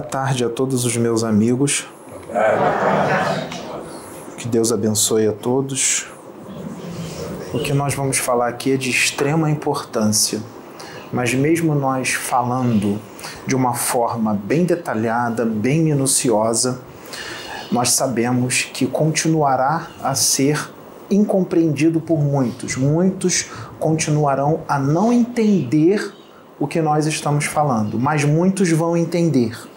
Boa tarde a todos os meus amigos. Que Deus abençoe a todos. O que nós vamos falar aqui é de extrema importância, mas mesmo nós falando de uma forma bem detalhada, bem minuciosa, nós sabemos que continuará a ser incompreendido por muitos. Muitos continuarão a não entender o que nós estamos falando, mas muitos vão entender.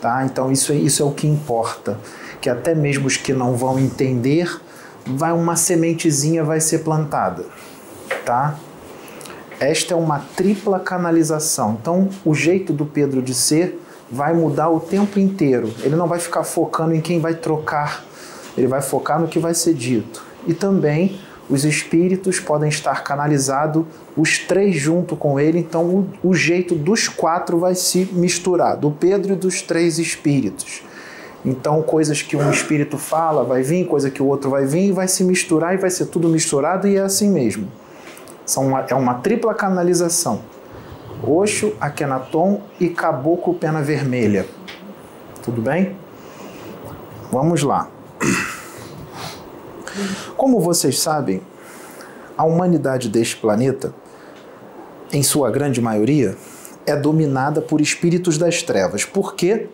Tá? Então isso, é, isso é o que importa, que até mesmo os que não vão entender, vai uma sementezinha vai ser plantada, tá? Esta é uma tripla canalização. Então, o jeito do Pedro de ser vai mudar o tempo inteiro. Ele não vai ficar focando em quem vai trocar, ele vai focar no que vai ser dito. E também os espíritos podem estar canalizados, os três junto com ele, então o, o, jeito dos quatro vai se misturar, do Pedro e dos três espíritos. Então, coisas que um espírito fala vai vir, coisa que o outro vai vir, vai se misturar e vai ser tudo misturado e é assim mesmo. São uma, é uma tripla canalização. Oxo, Akenaton e Caboclo Pena Vermelha. Tudo bem? Vamos lá. Como vocês sabem, a humanidade deste planeta, em sua grande maioria, é dominada por espíritos das trevas. Por quê?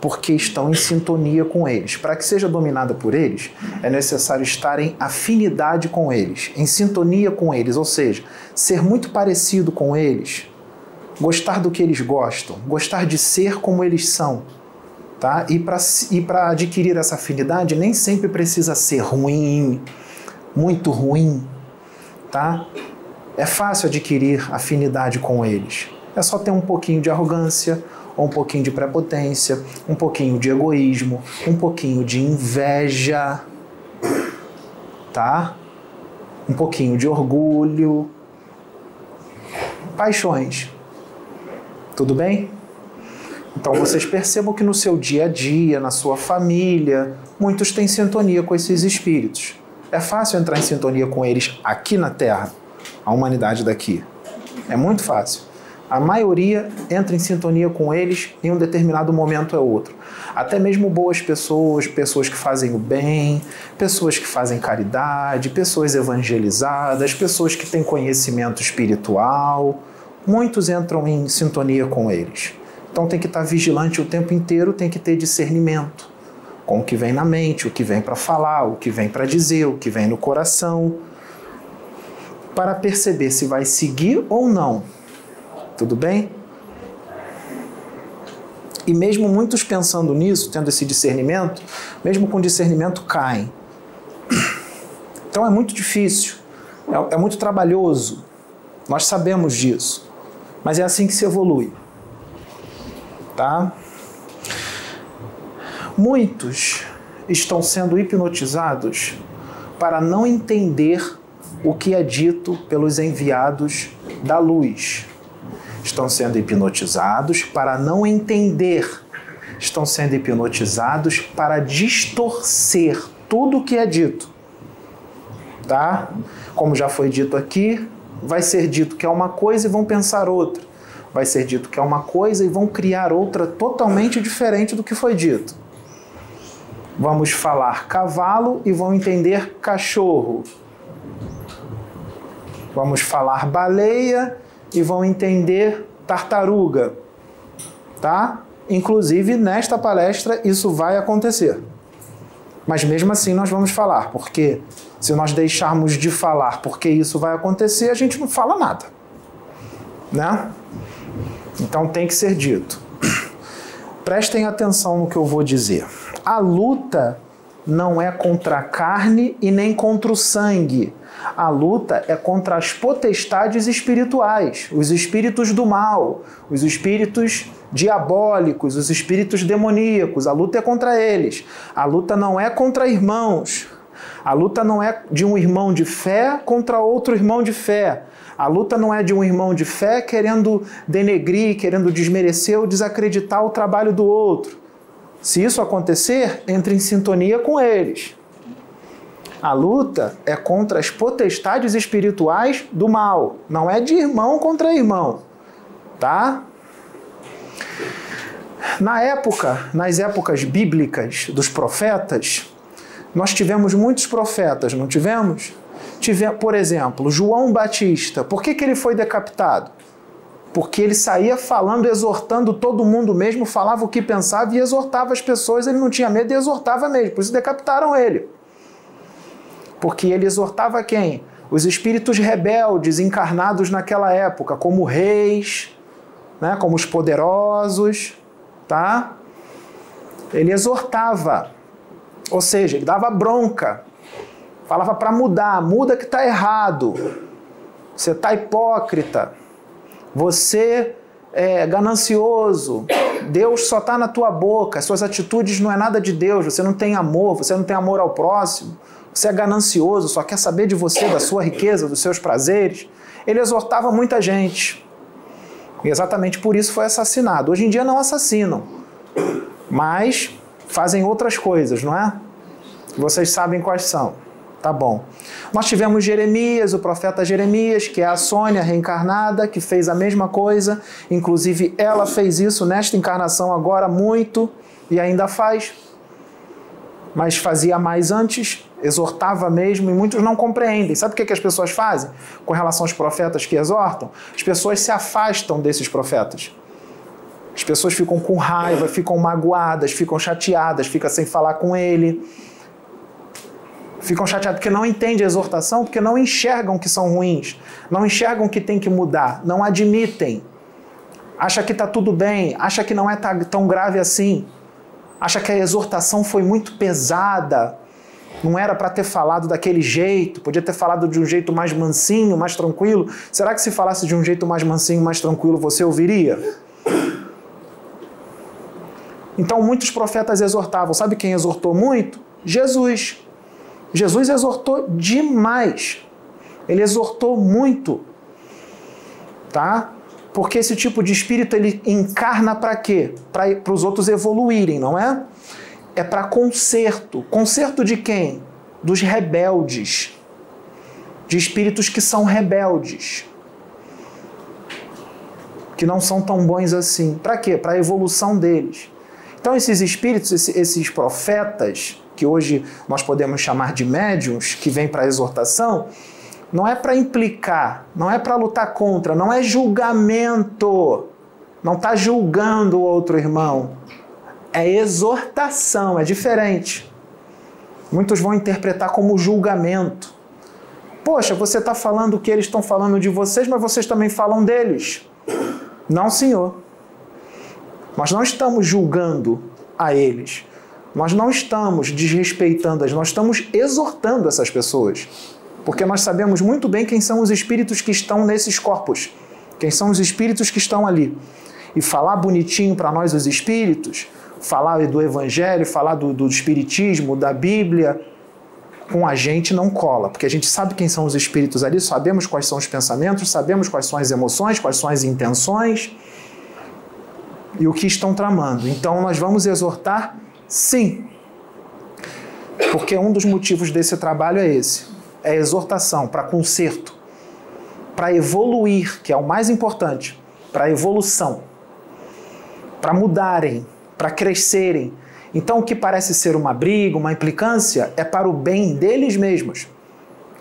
Porque estão em sintonia com eles. Para que seja dominada por eles, é necessário estar em afinidade com eles, em sintonia com eles, ou seja, ser muito parecido com eles, gostar do que eles gostam, gostar de ser como eles são Tá? E para adquirir essa afinidade, nem sempre precisa ser ruim, muito ruim. Tá? É fácil adquirir afinidade com eles. É só ter um pouquinho de arrogância, ou um pouquinho de prepotência, um pouquinho de egoísmo, um pouquinho de inveja, tá? Um pouquinho de orgulho, paixões. Tudo bem? Então vocês percebam que no seu dia a dia, na sua família, muitos têm sintonia com esses espíritos. É fácil entrar em sintonia com eles aqui na Terra, a humanidade daqui. É muito fácil. A maioria entra em sintonia com eles em um determinado momento ou outro. Até mesmo boas pessoas, pessoas que fazem o bem, pessoas que fazem caridade, pessoas evangelizadas, pessoas que têm conhecimento espiritual. Muitos entram em sintonia com eles. Então tem que estar vigilante o tempo inteiro, tem que ter discernimento com o que vem na mente, o que vem para falar, o que vem para dizer, o que vem no coração, para perceber se vai seguir ou não. Tudo bem? E mesmo muitos pensando nisso, tendo esse discernimento, mesmo com discernimento caem. Então é muito difícil, é, é muito trabalhoso. Nós sabemos disso. Mas é assim que se evolui tá? Muitos estão sendo hipnotizados para não entender o que é dito pelos enviados da luz. Estão sendo hipnotizados para não entender. Estão sendo hipnotizados para distorcer tudo o que é dito. Tá? Como já foi dito aqui, vai ser dito que é uma coisa e vão pensar outra vai ser dito que é uma coisa e vão criar outra totalmente diferente do que foi dito. Vamos falar cavalo e vão entender cachorro. Vamos falar baleia e vão entender tartaruga. Tá? Inclusive, nesta palestra, isso vai acontecer. Mas mesmo assim, nós vamos falar, porque se nós deixarmos de falar porque isso vai acontecer, a gente não fala nada. Né? Então tem que ser dito. Prestem atenção no que eu vou dizer. A luta não é contra a carne e nem contra o sangue. A luta é contra as potestades espirituais, os espíritos do mal, os espíritos diabólicos, os espíritos demoníacos. A luta é contra eles. A luta não é contra irmãos. A luta não é de um irmão de fé contra outro irmão de fé. A luta não é de um irmão de fé querendo denegrir, querendo desmerecer ou desacreditar o trabalho do outro. Se isso acontecer, entre em sintonia com eles. A luta é contra as potestades espirituais do mal, não é de irmão contra irmão, tá? Na época, nas épocas bíblicas dos profetas, nós tivemos muitos profetas, não tivemos? Tive, por exemplo, João Batista. Por que, que ele foi decapitado? Porque ele saía falando, exortando todo mundo mesmo, falava o que pensava e exortava as pessoas, ele não tinha medo e exortava mesmo. Por isso decapitaram ele. Porque ele exortava quem? Os espíritos rebeldes encarnados naquela época, como reis, né, como os poderosos, tá? Ele exortava, ou seja, ele dava bronca, falava para mudar, muda que está errado, você está hipócrita, você é ganancioso, Deus só está na tua boca, suas atitudes não é nada de Deus, você não tem amor, você não tem amor ao próximo, você é ganancioso, só quer saber de você, da sua riqueza, dos seus prazeres. Ele exortava muita gente. E exatamente por isso foi assassinado. Hoje em dia não assassinam, mas fazem outras coisas, não é? Vocês sabem quais são. Tá bom. Nós tivemos Jeremias, o profeta Jeremias, que é a Sônia reencarnada, que fez a mesma coisa. Inclusive, ela fez isso nesta encarnação agora muito e ainda faz. Mas fazia mais antes, exortava mesmo, e muitos não compreendem. Sabe o que, que as pessoas fazem com relação aos profetas que exortam? As pessoas se afastam desses profetas. As pessoas ficam com raiva, ficam magoadas, ficam chateadas, ficam sem falar com ele ficam chateados porque não entendem a exortação, porque não enxergam que são ruins, não enxergam que tem que mudar, não admitem. Acha que está tudo bem, acha que não é tão grave assim, acha que a exortação foi muito pesada, não era para ter falado daquele jeito, podia ter falado de um jeito mais mansinho, mais tranquilo. Será que se falasse de um jeito mais mansinho, mais tranquilo, você ouviria? Então muitos profetas exortavam. Sabe quem exortou muito? Jesus. Jesus exortou demais. Ele exortou muito. Tá? Porque esse tipo de espírito ele encarna para quê? Para os outros evoluírem, não é? É para conserto. Conserto de quem? Dos rebeldes. De espíritos que são rebeldes. Que não são tão bons assim. Para quê? Para a evolução deles. Então, esses espíritos, esses profetas, que hoje nós podemos chamar de médiums, que vêm para exortação, não é para implicar, não é para lutar contra, não é julgamento, não está julgando o outro irmão. É exortação, é diferente. Muitos vão interpretar como julgamento. Poxa, você está falando que eles estão falando de vocês, mas vocês também falam deles. Não, senhor. Nós não estamos julgando a eles. Nós não estamos desrespeitando-as, nós estamos exortando essas pessoas. Porque nós sabemos muito bem quem são os espíritos que estão nesses corpos, quem são os espíritos que estão ali. E falar bonitinho para nós, os espíritos, falar do Evangelho, falar do, do Espiritismo, da Bíblia, com a gente não cola, porque a gente sabe quem são os espíritos ali, sabemos quais são os pensamentos, sabemos quais são as emoções, quais são as intenções e o que estão tramando. Então nós vamos exortar Sim. Porque um dos motivos desse trabalho é esse: é exortação para conserto, para evoluir, que é o mais importante, para evolução, para mudarem, para crescerem. Então, o que parece ser uma briga, uma implicância, é para o bem deles mesmos.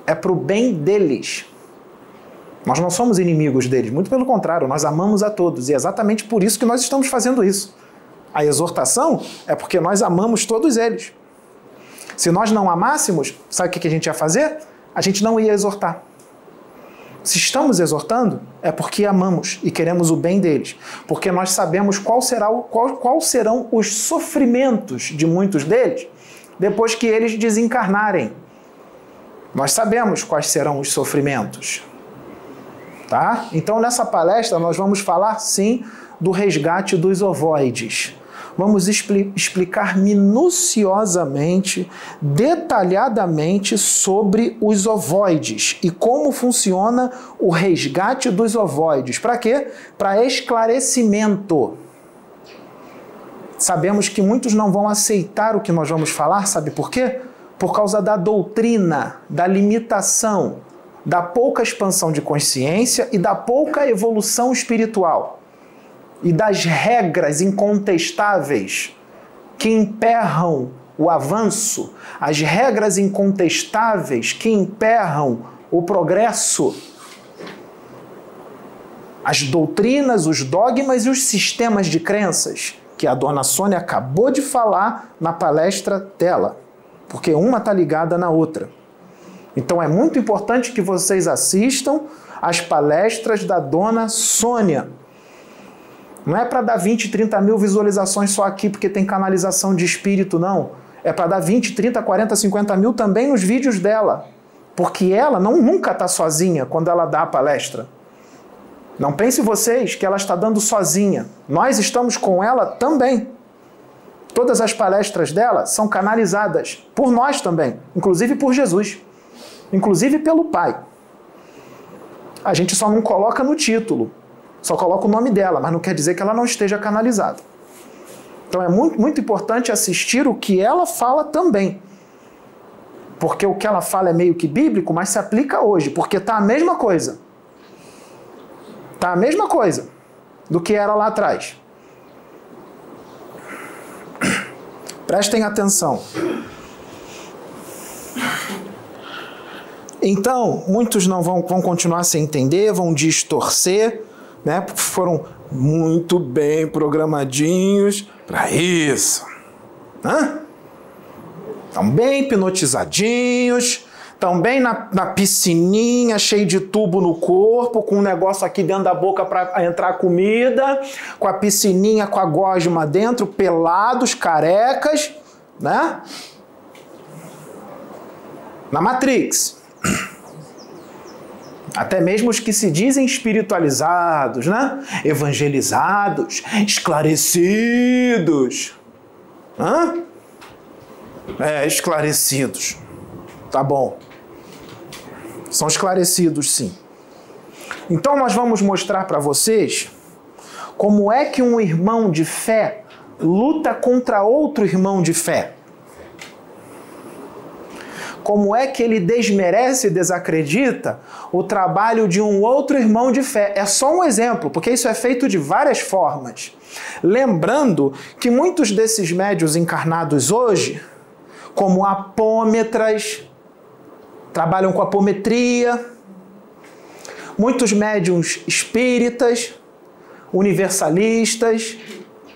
É para o bem deles. Nós não somos inimigos deles, muito pelo contrário, nós amamos a todos e é exatamente por isso que nós estamos fazendo isso a exortação é porque nós amamos todos eles. Se nós não amássemos, sabe o que a gente ia fazer? A gente não ia exortar. Se estamos exortando, é porque amamos e queremos o bem deles. Porque nós sabemos qual, será o, qual, qual serão os sofrimentos de muitos deles depois que eles desencarnarem. Nós sabemos quais serão os sofrimentos. Tá? Então, nessa palestra, nós vamos falar sim do resgate dos ovoides vamos expli explicar minuciosamente, detalhadamente sobre os ovoides e como funciona o resgate dos ovoides. Para quê? Para esclarecimento. Sabemos que muitos não vão aceitar o que nós vamos falar, sabe por quê? Por causa da doutrina, da limitação, da pouca expansão de consciência e da pouca evolução espiritual. E das regras incontestáveis que emperram o avanço, as regras incontestáveis que emperram o progresso, as doutrinas, os dogmas e os sistemas de crenças que a dona Sônia acabou de falar na palestra dela, porque uma está ligada na outra. Então é muito importante que vocês assistam as palestras da dona Sônia. Não é para dar 20, 30 mil visualizações só aqui porque tem canalização de espírito, não. É para dar 20, 30, 40, 50 mil também nos vídeos dela. Porque ela não nunca está sozinha quando ela dá a palestra. Não pense vocês que ela está dando sozinha. Nós estamos com ela também. Todas as palestras dela são canalizadas por nós também, inclusive por Jesus, inclusive pelo Pai. A gente só não coloca no título, só coloca o nome dela, mas não quer dizer que ela não esteja canalizada. Então é muito, muito importante assistir o que ela fala também. Porque o que ela fala é meio que bíblico, mas se aplica hoje, porque está a mesma coisa. Está a mesma coisa do que era lá atrás. Prestem atenção. Então, muitos não vão, vão continuar sem entender, vão distorcer, né? Porque foram muito bem programadinhos para isso. Hã? Estão bem hipnotizadinhos, estão bem na, na piscininha, cheio de tubo no corpo, com um negócio aqui dentro da boca para entrar comida, com a piscininha com a gosma dentro, pelados, carecas, né? Na Matrix. Até mesmo os que se dizem espiritualizados, né? Evangelizados, esclarecidos. Hã? É, esclarecidos. Tá bom. São esclarecidos, sim. Então nós vamos mostrar para vocês como é que um irmão de fé luta contra outro irmão de fé como é que ele desmerece e desacredita o trabalho de um outro irmão de fé. É só um exemplo, porque isso é feito de várias formas. Lembrando que muitos desses médios encarnados hoje, como apômetras, trabalham com apometria, muitos médiums espíritas, universalistas,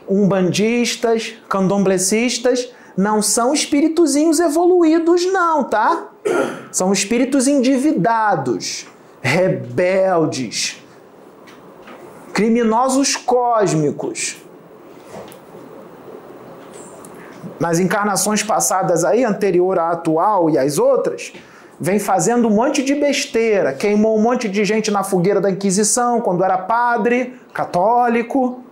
umbandistas, candomblecistas, não são espíritozinhos evoluídos, não, tá? São espíritos endividados, rebeldes, criminosos cósmicos. Nas encarnações passadas aí, anterior à atual e às outras, vem fazendo um monte de besteira, queimou um monte de gente na fogueira da Inquisição quando era padre, católico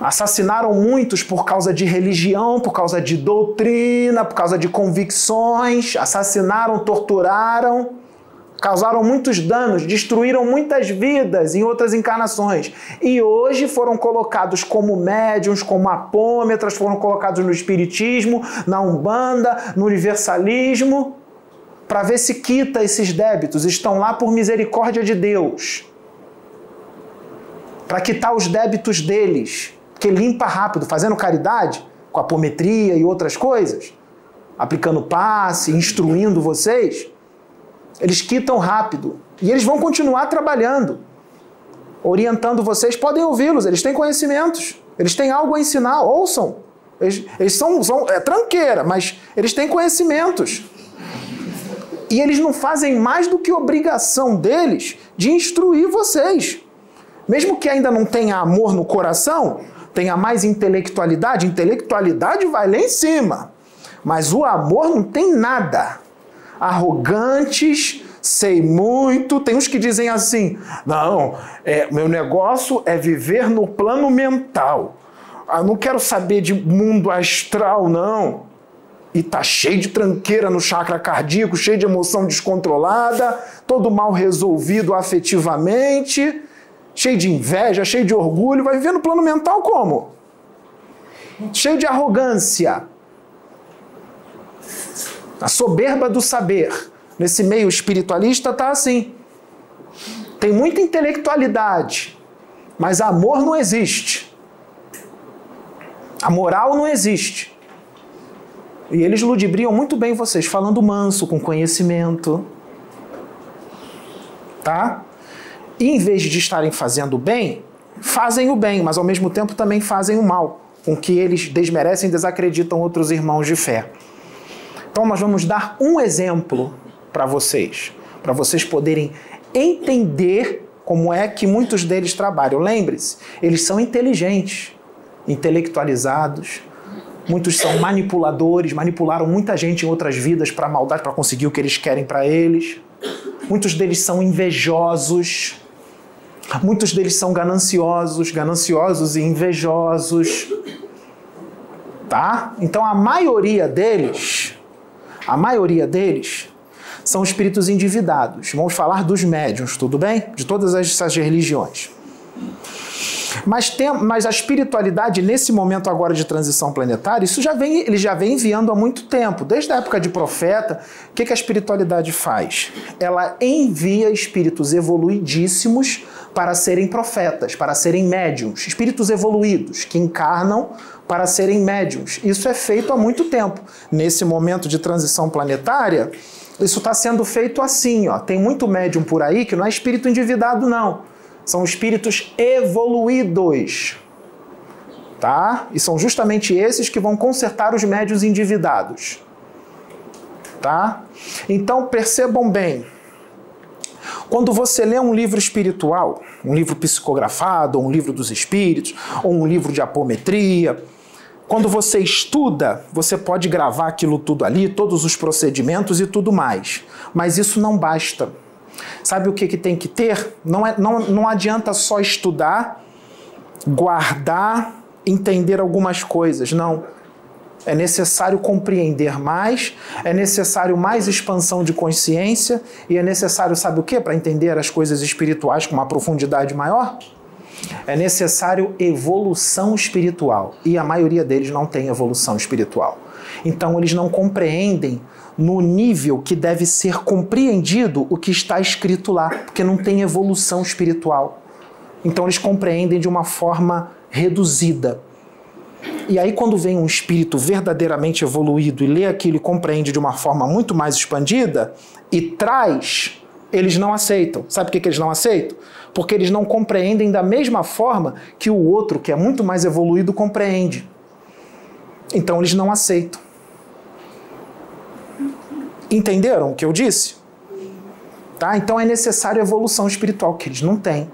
Assassinaram muitos por causa de religião, por causa de doutrina, por causa de convicções. Assassinaram, torturaram, causaram muitos danos, destruíram muitas vidas em outras encarnações. E hoje foram colocados como médiums, como apômetras, foram colocados no espiritismo, na umbanda, no universalismo, para ver se quita esses débitos. Estão lá por misericórdia de Deus. Para quitar os débitos deles que limpa rápido, fazendo caridade, com apometria e outras coisas, aplicando passe, instruindo vocês, eles quitam rápido. E eles vão continuar trabalhando, orientando vocês. Podem ouvi-los, eles têm conhecimentos, eles têm algo a ensinar, ouçam. Eles, eles são, são é tranqueira, mas eles têm conhecimentos. E eles não fazem mais do que obrigação deles de instruir vocês. Mesmo que ainda não tenha amor no coração, tenha mais intelectualidade, intelectualidade vai lá em cima. Mas o amor não tem nada. Arrogantes, sei muito. Tem uns que dizem assim: não, é, meu negócio é viver no plano mental. Ah, não quero saber de mundo astral, não. E tá cheio de tranqueira no chakra cardíaco, cheio de emoção descontrolada, todo mal resolvido afetivamente cheio de inveja, cheio de orgulho, vai viver no plano mental como? Cheio de arrogância. A soberba do saber. Nesse meio espiritualista está assim. Tem muita intelectualidade, Mas amor não existe. A moral não existe. E eles ludibriam muito bem vocês, falando manso, com conhecimento. Tá? Em vez de estarem fazendo o bem, fazem o bem, mas ao mesmo tempo também fazem o mal, com que eles desmerecem e desacreditam outros irmãos de fé. Então nós vamos dar um exemplo para vocês, para vocês poderem entender como é que muitos deles trabalham. Lembre-se, eles são inteligentes, intelectualizados, muitos são manipuladores, manipularam muita gente em outras vidas para maldade, para conseguir o que eles querem para eles. Muitos deles são invejosos, muitos deles são gananciosos, gananciosos e invejosos. Tá? Então a maioria deles, a maioria deles são espíritos endividados. Vamos falar dos médiuns, tudo bem? De todas essas religiões. Mas, tem, mas a espiritualidade, nesse momento agora de transição planetária, isso já vem, ele já vem enviando há muito tempo. Desde a época de profeta, o que, que a espiritualidade faz? Ela envia espíritos evoluidíssimos para serem profetas, para serem médiums, espíritos evoluídos que encarnam para serem médiums. Isso é feito há muito tempo. Nesse momento de transição planetária, isso está sendo feito assim, ó. Tem muito médium por aí que não é espírito endividado, não. São espíritos evoluídos. Tá? E são justamente esses que vão consertar os médios endividados. Tá? Então percebam bem. Quando você lê um livro espiritual, um livro psicografado, ou um livro dos espíritos, ou um livro de apometria, quando você estuda, você pode gravar aquilo tudo ali, todos os procedimentos e tudo mais. Mas isso não basta. Sabe o que, que tem que ter? Não, é, não, não adianta só estudar, guardar, entender algumas coisas. Não. É necessário compreender mais, é necessário mais expansão de consciência e é necessário, sabe o que, para entender as coisas espirituais com uma profundidade maior? É necessário evolução espiritual e a maioria deles não tem evolução espiritual. Então eles não compreendem no nível que deve ser compreendido o que está escrito lá, porque não tem evolução espiritual. Então eles compreendem de uma forma reduzida. E aí, quando vem um espírito verdadeiramente evoluído e lê aquilo e compreende de uma forma muito mais expandida e traz, eles não aceitam. Sabe por que, que eles não aceitam? porque eles não compreendem da mesma forma que o outro, que é muito mais evoluído, compreende. Então eles não aceitam. Entenderam o que eu disse? Tá? Então é necessário evolução espiritual, que eles não têm.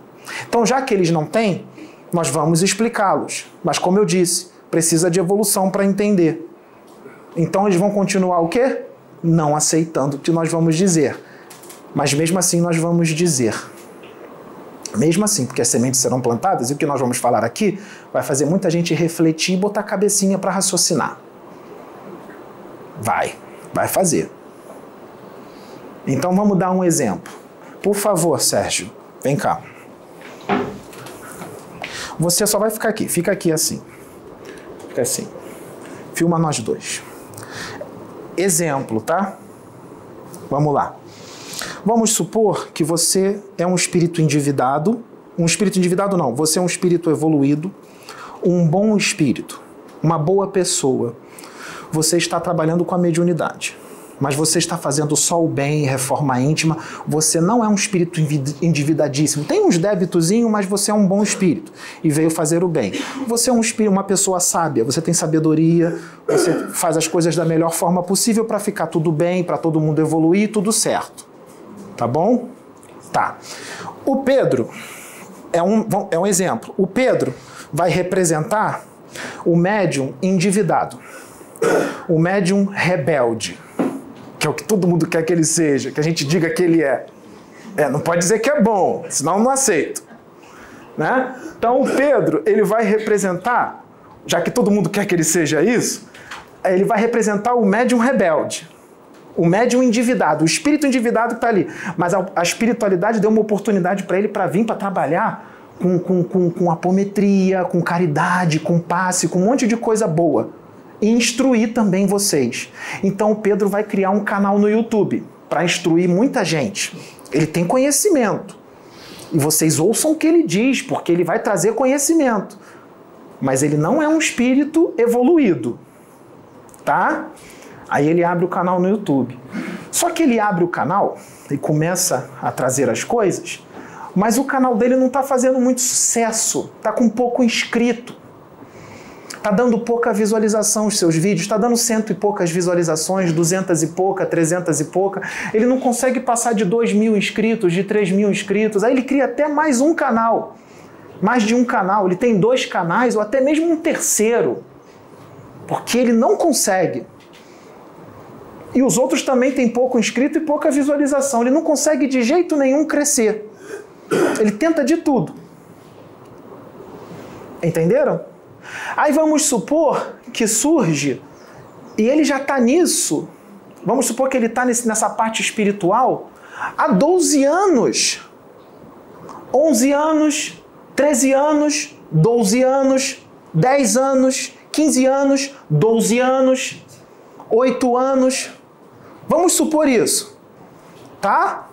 Então, já que eles não têm, nós vamos explicá-los. Mas, como eu disse, precisa de evolução para entender. Então, eles vão continuar o quê? Não aceitando o que nós vamos dizer. Mas, mesmo assim, nós vamos dizer. Mesmo assim, porque as sementes serão plantadas, e o que nós vamos falar aqui vai fazer muita gente refletir e botar a cabecinha para raciocinar. Vai, vai fazer. Então vamos dar um exemplo. Por favor, Sérgio, vem cá. Você só vai ficar aqui, fica aqui assim. Fica assim. Filma nós dois. Exemplo, tá? Vamos lá. Vamos supor que você é um espírito endividado, um espírito endividado não, você é um espírito evoluído, um bom espírito, uma boa pessoa. Você está trabalhando com a mediunidade mas você está fazendo só o bem, reforma íntima, você não é um espírito endividadíssimo. Tem uns débitozinhos, mas você é um bom espírito e veio fazer o bem. Você é um espírito, uma pessoa sábia, você tem sabedoria, você faz as coisas da melhor forma possível para ficar tudo bem, para todo mundo evoluir, tudo certo. Tá bom? Tá. O Pedro é um, é um exemplo. O Pedro vai representar o médium endividado, o médium rebelde, que é o que todo mundo quer que ele seja, que a gente diga que ele é. É, não pode dizer que é bom, senão eu não aceito. Né? Então Pedro, ele vai representar, já que todo mundo quer que ele seja isso, ele vai representar o médium rebelde o médium endividado, o espírito endividado que está ali. Mas a, a, espiritualidade deu uma oportunidade para ele para vir para trabalhar com, com, com, com apometria, com caridade, com passe, com um monte de coisa boa. Instruir também vocês. Então o Pedro vai criar um canal no YouTube para instruir muita gente. Ele tem conhecimento. E vocês ouçam o que ele diz, porque ele vai trazer conhecimento. Mas ele não é um espírito evoluído. Tá? Aí ele abre o canal no YouTube. Só que ele abre o canal e começa a trazer as coisas, mas o canal dele não está fazendo muito sucesso, está com pouco inscrito. Está dando pouca visualização os seus vídeos, está dando cento e poucas visualizações, duzentas e pouca, trezentas e pouca. Ele não consegue passar de dois mil inscritos, de três mil inscritos. Aí ele cria até mais um canal, mais de um canal. Ele tem dois canais ou até mesmo um terceiro, porque ele não consegue. E os outros também têm pouco inscrito e pouca visualização. Ele não consegue de jeito nenhum crescer. Ele tenta de tudo. Entenderam? Aí vamos supor que surge e ele já está nisso. Vamos supor que ele está nessa parte espiritual há 12 anos. 11 anos, 13 anos, 12 anos, 10 anos, 15 anos, 12 anos, 8 anos. Vamos supor isso. Tá?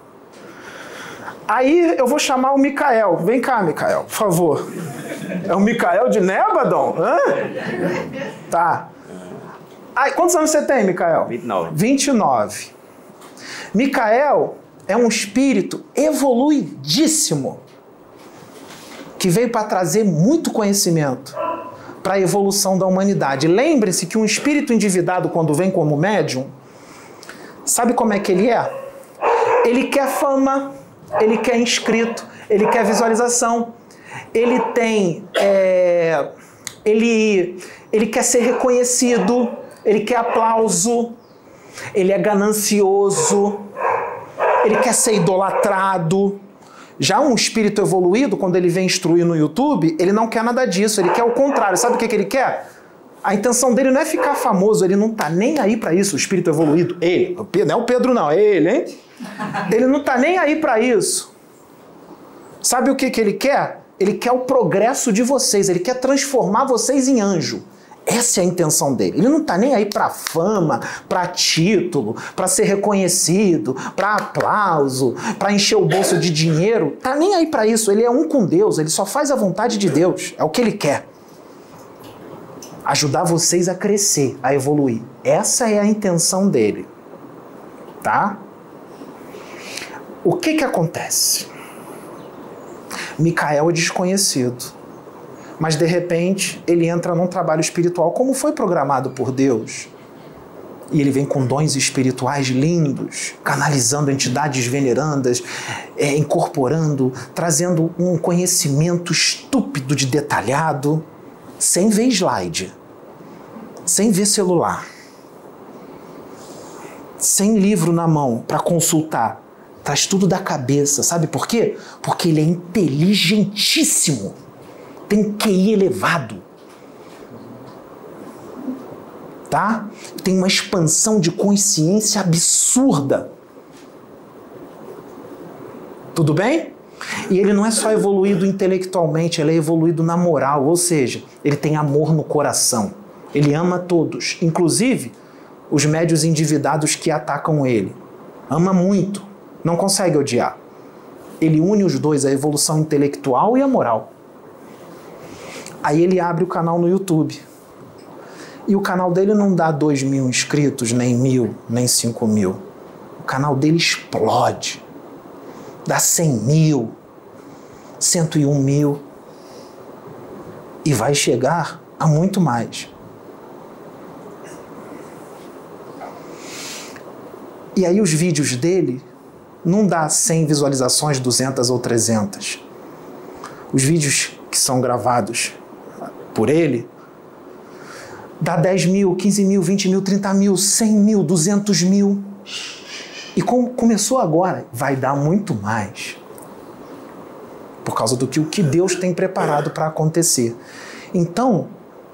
Aí eu vou chamar o Micael. Vem cá, Micael, por favor. É o Micael de Nebadon? Hã? Tá. Aí, quantos anos você tem, Micael? 29. 29. Micael é um espírito evoluidíssimo que veio para trazer muito conhecimento para a evolução da humanidade. Lembre-se que um espírito endividado, quando vem como médium, sabe como é que ele é? Ele quer fama, ele quer inscrito, ele quer visualização, ele tem. É, ele, ele quer ser reconhecido, ele quer aplauso, ele é ganancioso, ele quer ser idolatrado. Já um espírito evoluído, quando ele vem instruir no YouTube, ele não quer nada disso, ele quer o contrário. Sabe o que, que ele quer? A intenção dele não é ficar famoso, ele não tá nem aí para isso, o espírito evoluído. Ele, não é o Pedro não, é ele, hein? Ele não tá nem aí para isso. Sabe o que, que ele quer? Ele quer o progresso de vocês, ele quer transformar vocês em anjo. Essa é a intenção dele. Ele não está nem aí para fama, para título, para ser reconhecido, para aplauso, para encher o bolso de dinheiro. Tá nem aí para isso. Ele é um com Deus. Ele só faz a vontade de Deus. É o que ele quer. Ajudar vocês a crescer, a evoluir. Essa é a intenção dele. Tá? O que que acontece? Micael é desconhecido. Mas de repente ele entra num trabalho espiritual como foi programado por Deus. E ele vem com dons espirituais lindos, canalizando entidades venerandas, é, incorporando, trazendo um conhecimento estúpido de detalhado, sem ver slide, sem ver celular, sem livro na mão para consultar, Traz tudo da cabeça, sabe por quê? Porque ele é inteligentíssimo. Tem QI elevado. Tá? Tem uma expansão de consciência absurda. Tudo bem? E ele não é só evoluído intelectualmente, ele é evoluído na moral, ou seja, ele tem amor no coração. Ele ama todos, inclusive os médios endividados que atacam ele. Ama muito. Não consegue odiar. Ele une os dois, a evolução intelectual e a moral. Aí ele abre o canal no YouTube. E o canal dele não dá dois mil inscritos, nem mil, nem cinco mil. O canal dele explode. Dá cem mil, cento e um mil. E vai chegar a muito mais. E aí os vídeos dele não dá 100 visualizações, 200 ou 300. Os vídeos que são gravados por ele dá 10 mil, 15 mil, 20 mil, 30 mil, 100 mil, 200 mil. E como começou agora, vai dar muito mais. Por causa do que o que Deus tem preparado para acontecer. Então,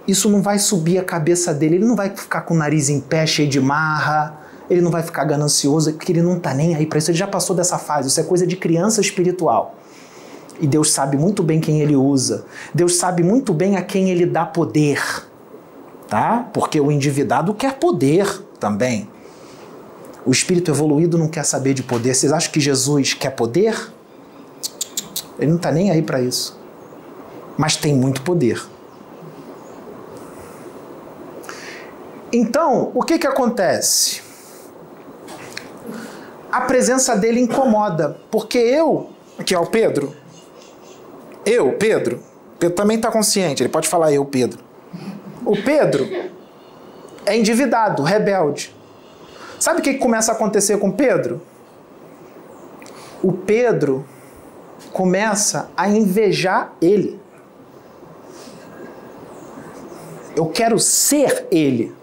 isso não vai subir a cabeça dele, ele não vai ficar com o nariz em pé, cheio de marra, ele não vai ficar ganancioso, porque ele não está nem aí para isso, ele já passou dessa fase, isso é coisa de criança espiritual. E Deus sabe muito bem quem ele usa. Deus sabe muito bem a quem ele dá poder. Tá? Porque o endividado quer poder também. O espírito evoluído não quer saber de poder. Vocês acham que Jesus quer poder? Ele não está nem aí para isso. Mas tem muito poder. Então, o que, que acontece? A presença dele incomoda, porque eu, que é o Pedro, eu, Pedro, Pedro também está consciente, ele pode falar eu, Pedro. O Pedro é endividado, rebelde. Sabe o que começa a acontecer com Pedro? O Pedro começa a invejar ele. Eu quero ser ele.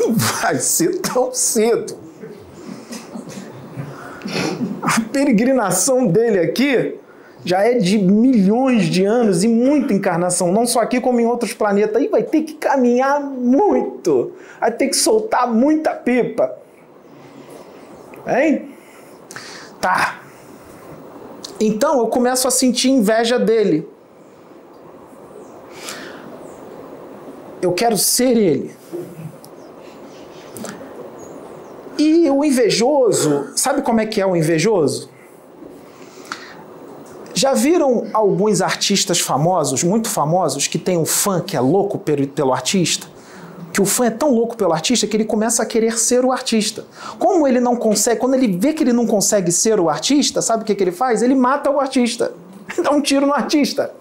Não vai ser tão cedo. A peregrinação dele aqui já é de milhões de anos e muita encarnação, não só aqui como em outros planetas. Aí vai ter que caminhar muito, vai ter que soltar muita pipa. Hein? Tá. Então eu começo a sentir inveja dele. Eu quero ser ele. E o invejoso, sabe como é que é o invejoso? Já viram alguns artistas famosos, muito famosos, que tem um fã que é louco pelo artista? Que o fã é tão louco pelo artista que ele começa a querer ser o artista. Como ele não consegue, quando ele vê que ele não consegue ser o artista, sabe o que, que ele faz? Ele mata o artista. Dá um tiro no artista.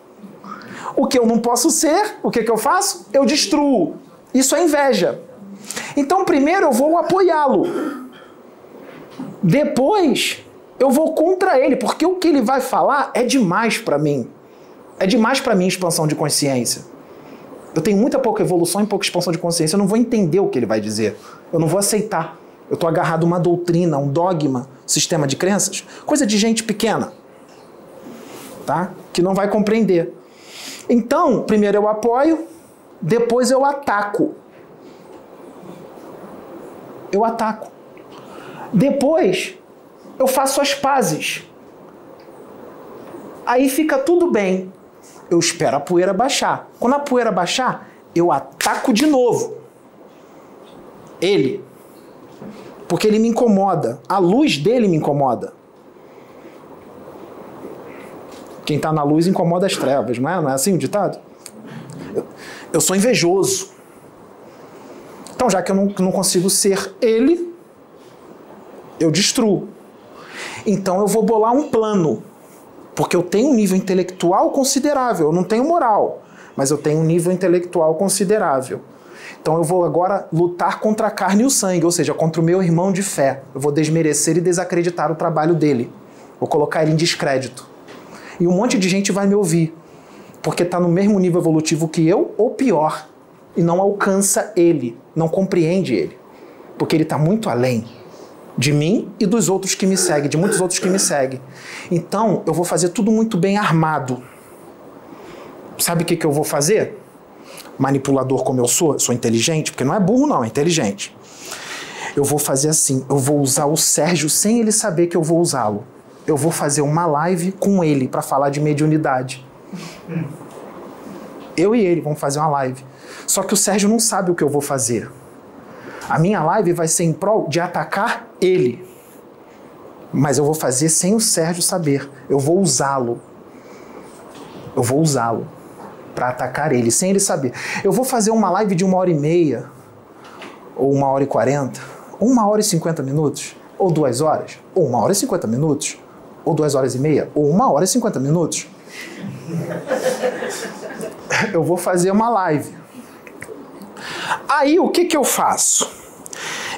O que eu não posso ser, o que, que eu faço? Eu destruo. Isso é inveja. Então, primeiro eu vou apoiá-lo. Depois, eu vou contra ele, porque o que ele vai falar é demais para mim. É demais para mim expansão de consciência. Eu tenho muita pouca evolução e pouca expansão de consciência, eu não vou entender o que ele vai dizer. Eu não vou aceitar. Eu estou agarrado a uma doutrina, um dogma, sistema de crenças, coisa de gente pequena, tá? Que não vai compreender. Então, primeiro eu apoio, depois eu ataco. Eu ataco. Depois eu faço as pazes. Aí fica tudo bem. Eu espero a poeira baixar. Quando a poeira baixar, eu ataco de novo. Ele. Porque ele me incomoda. A luz dele me incomoda. Quem está na luz incomoda as trevas, não é? Não é assim o ditado? Eu, eu sou invejoso. Então, já que eu não, não consigo ser ele, eu destruo. Então eu vou bolar um plano, porque eu tenho um nível intelectual considerável, eu não tenho moral, mas eu tenho um nível intelectual considerável. Então eu vou agora lutar contra a carne e o sangue, ou seja, contra o meu irmão de fé. Eu vou desmerecer e desacreditar o trabalho dele. Vou colocar ele em descrédito. E um monte de gente vai me ouvir, porque está no mesmo nível evolutivo que eu, ou pior, e não alcança ele, não compreende ele, porque ele está muito além de mim e dos outros que me seguem, de muitos outros que me seguem. Então, eu vou fazer tudo muito bem armado. Sabe o que, que eu vou fazer? Manipulador como eu sou, sou inteligente, porque não é burro, não, é inteligente. Eu vou fazer assim: eu vou usar o Sérgio sem ele saber que eu vou usá-lo. Eu vou fazer uma live com ele para falar de mediunidade. Eu e ele vamos fazer uma live. Só que o Sérgio não sabe o que eu vou fazer. A minha live vai ser em prol de atacar ele. Mas eu vou fazer sem o Sérgio saber. Eu vou usá-lo. Eu vou usá-lo para atacar ele, sem ele saber. Eu vou fazer uma live de uma hora e meia, ou uma hora e quarenta, ou uma hora e cinquenta minutos, ou duas horas, ou uma hora e cinquenta minutos, ou duas horas e meia, ou uma hora e cinquenta minutos. Eu vou fazer uma live. Aí o que, que eu faço?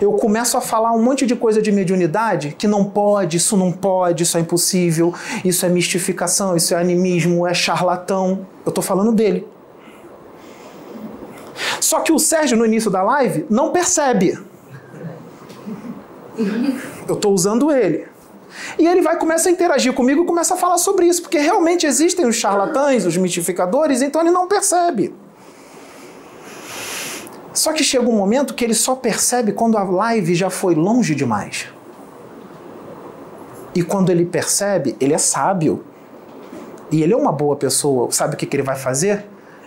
Eu começo a falar um monte de coisa de mediunidade que não pode, isso não pode, isso é impossível, isso é mistificação, isso é animismo, é charlatão. Eu estou falando dele. Só que o Sérgio, no início da live, não percebe. Eu estou usando ele. E ele vai começar a interagir comigo e começa a falar sobre isso, porque realmente existem os charlatães, os mistificadores, então ele não percebe. Só que chega um momento que ele só percebe quando a live já foi longe demais. E quando ele percebe, ele é sábio. E ele é uma boa pessoa. Sabe o que, que ele vai fazer?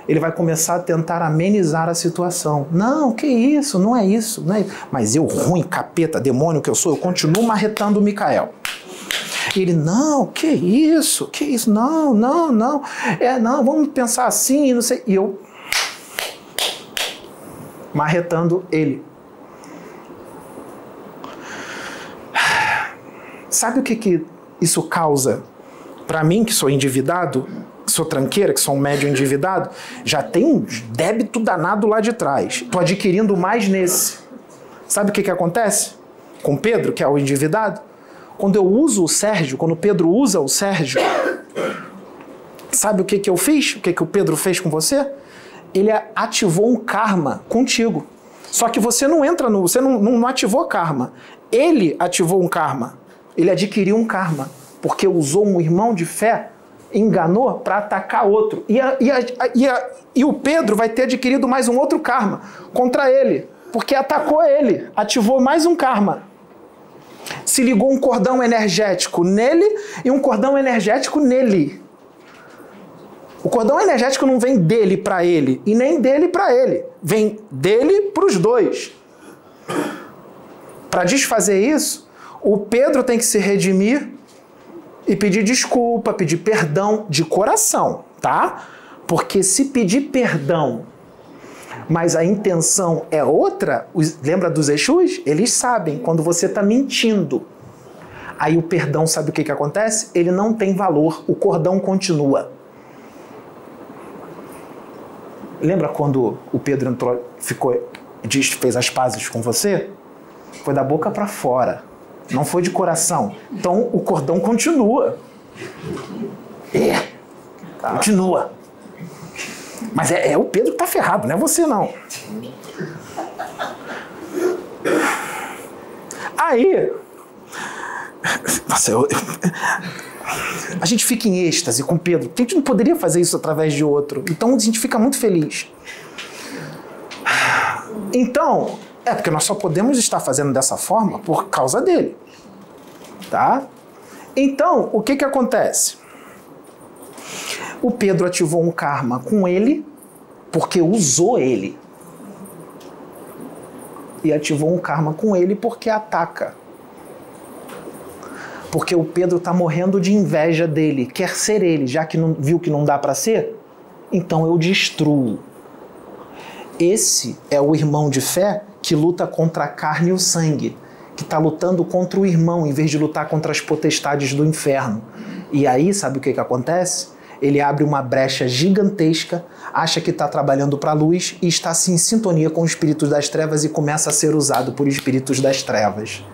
Ele vai começar a tentar amenizar a situação. Não, que isso, não é isso. Não é isso. Mas eu, ruim, capeta, demônio que eu sou, eu continuo marretando o Mikael. E ele, não, que isso? Que isso? Não, não, não. É, não, vamos pensar assim, não sei. E eu marretando ele. Sabe o que, que isso causa? Para mim, que sou endividado, que sou tranqueira, que sou um médio endividado, já tem um débito danado lá de trás. Tô adquirindo mais nesse. Sabe o que, que acontece? Com Pedro, que é o endividado? Quando eu uso o Sérgio, quando Pedro usa o Sérgio, sabe o que, que eu fiz? O que, que o Pedro fez com você? Ele ativou um karma contigo. Só que você não entra no. Você não, não, não ativou karma. Ele ativou um karma. Ele adquiriu um karma. Porque usou um irmão de fé, enganou para atacar outro. E, a, e, a, e, a, e o Pedro vai ter adquirido mais um outro karma contra ele. Porque atacou ele, ativou mais um karma. Se ligou um cordão energético nele e um cordão energético nele. O cordão energético não vem dele para ele e nem dele para ele. Vem dele para os dois. Para desfazer isso, o Pedro tem que se redimir e pedir desculpa, pedir perdão de coração, tá? Porque se pedir perdão, mas a intenção é outra, lembra dos Exus? Eles sabem quando você está mentindo. Aí o perdão, sabe o que, que acontece? Ele não tem valor, o cordão continua. Lembra quando o Pedro entrou, ficou, disse, fez as pazes com você? Foi da boca para fora, não foi de coração. Então o cordão continua. É, continua. Mas é, é o Pedro que tá ferrado, não é você não. Aí, nossa, eu, a gente fica em êxtase com Pedro. A gente não poderia fazer isso através de outro. Então a gente fica muito feliz. Então, é porque nós só podemos estar fazendo dessa forma por causa dele. Tá? Então, o que que acontece? O Pedro ativou um karma com ele porque usou ele. E ativou um karma com ele porque ataca porque o Pedro está morrendo de inveja dele, quer ser ele, já que não, viu que não dá para ser, então eu destruo. Esse é o irmão de fé que luta contra a carne e o sangue, que está lutando contra o irmão em vez de lutar contra as potestades do inferno. E aí, sabe o que, que acontece? Ele abre uma brecha gigantesca, acha que está trabalhando para a luz e está assim, em sintonia com os espíritos das trevas e começa a ser usado por espíritos das trevas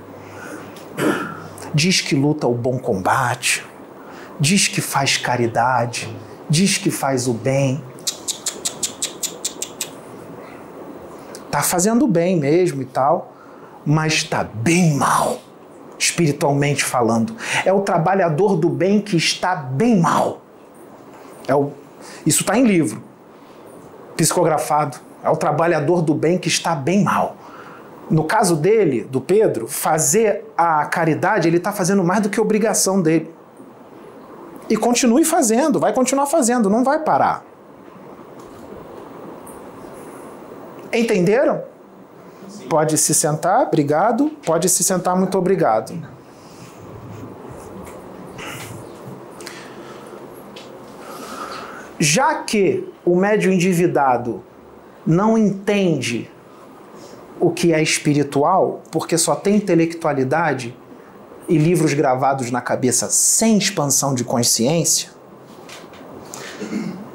diz que luta o bom combate, diz que faz caridade, diz que faz o bem. Tá fazendo bem mesmo e tal, mas está bem mal, espiritualmente falando. É o trabalhador do bem que está bem mal. É o, isso está em livro, psicografado. É o trabalhador do bem que está bem mal no caso dele, do Pedro, fazer a caridade, ele está fazendo mais do que obrigação dele. E continue fazendo, vai continuar fazendo, não vai parar. Entenderam? Pode se sentar, obrigado. Pode se sentar, muito obrigado. Já que o médio endividado não entende o que é espiritual, porque só tem intelectualidade e livros gravados na cabeça sem expansão de consciência,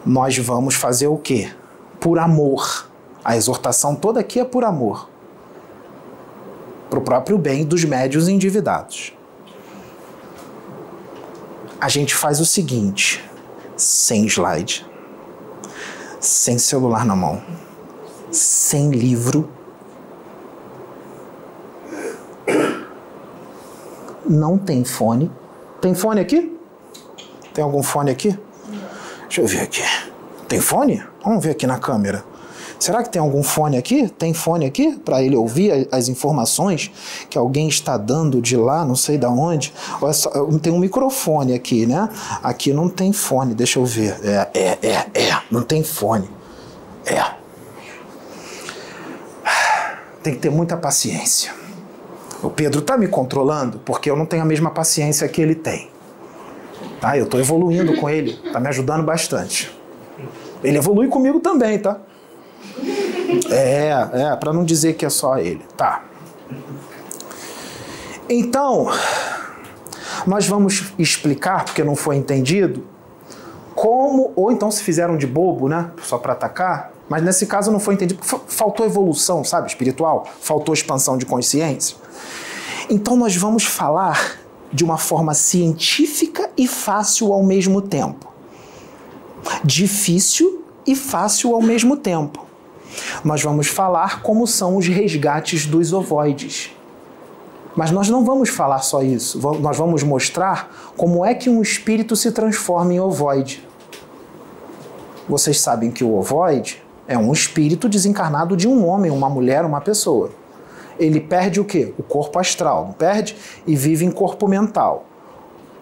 nós vamos fazer o quê? Por amor. A exortação toda aqui é por amor. Para o próprio bem dos médios endividados. A gente faz o seguinte, sem slide, sem celular na mão, sem livro não tem fone. Tem fone aqui? Tem algum fone aqui? Deixa eu ver aqui. Tem fone? Vamos ver aqui na câmera. Será que tem algum fone aqui? Tem fone aqui para ele ouvir as informações que alguém está dando de lá, não sei da onde? Olha só, tem um microfone aqui, né? Aqui não tem fone, deixa eu ver. É, é, é, é, não tem fone. É. Tem que ter muita paciência. O Pedro está me controlando porque eu não tenho a mesma paciência que ele tem. Tá? Eu estou evoluindo com ele, está me ajudando bastante. Ele evolui comigo também, tá? É, é, para não dizer que é só ele. Tá. Então, nós vamos explicar, porque não foi entendido, como, ou então se fizeram de bobo, né? Só para atacar, mas nesse caso não foi entendido, porque faltou evolução, sabe? Espiritual, faltou expansão de consciência. Então nós vamos falar de uma forma científica e fácil ao mesmo tempo. Difícil e fácil ao mesmo tempo. Nós vamos falar como são os resgates dos ovoides. Mas nós não vamos falar só isso. Nós vamos mostrar como é que um espírito se transforma em ovoide. Vocês sabem que o ovoide é um espírito desencarnado de um homem, uma mulher, uma pessoa. Ele perde o quê? O corpo astral, não perde? E vive em corpo mental.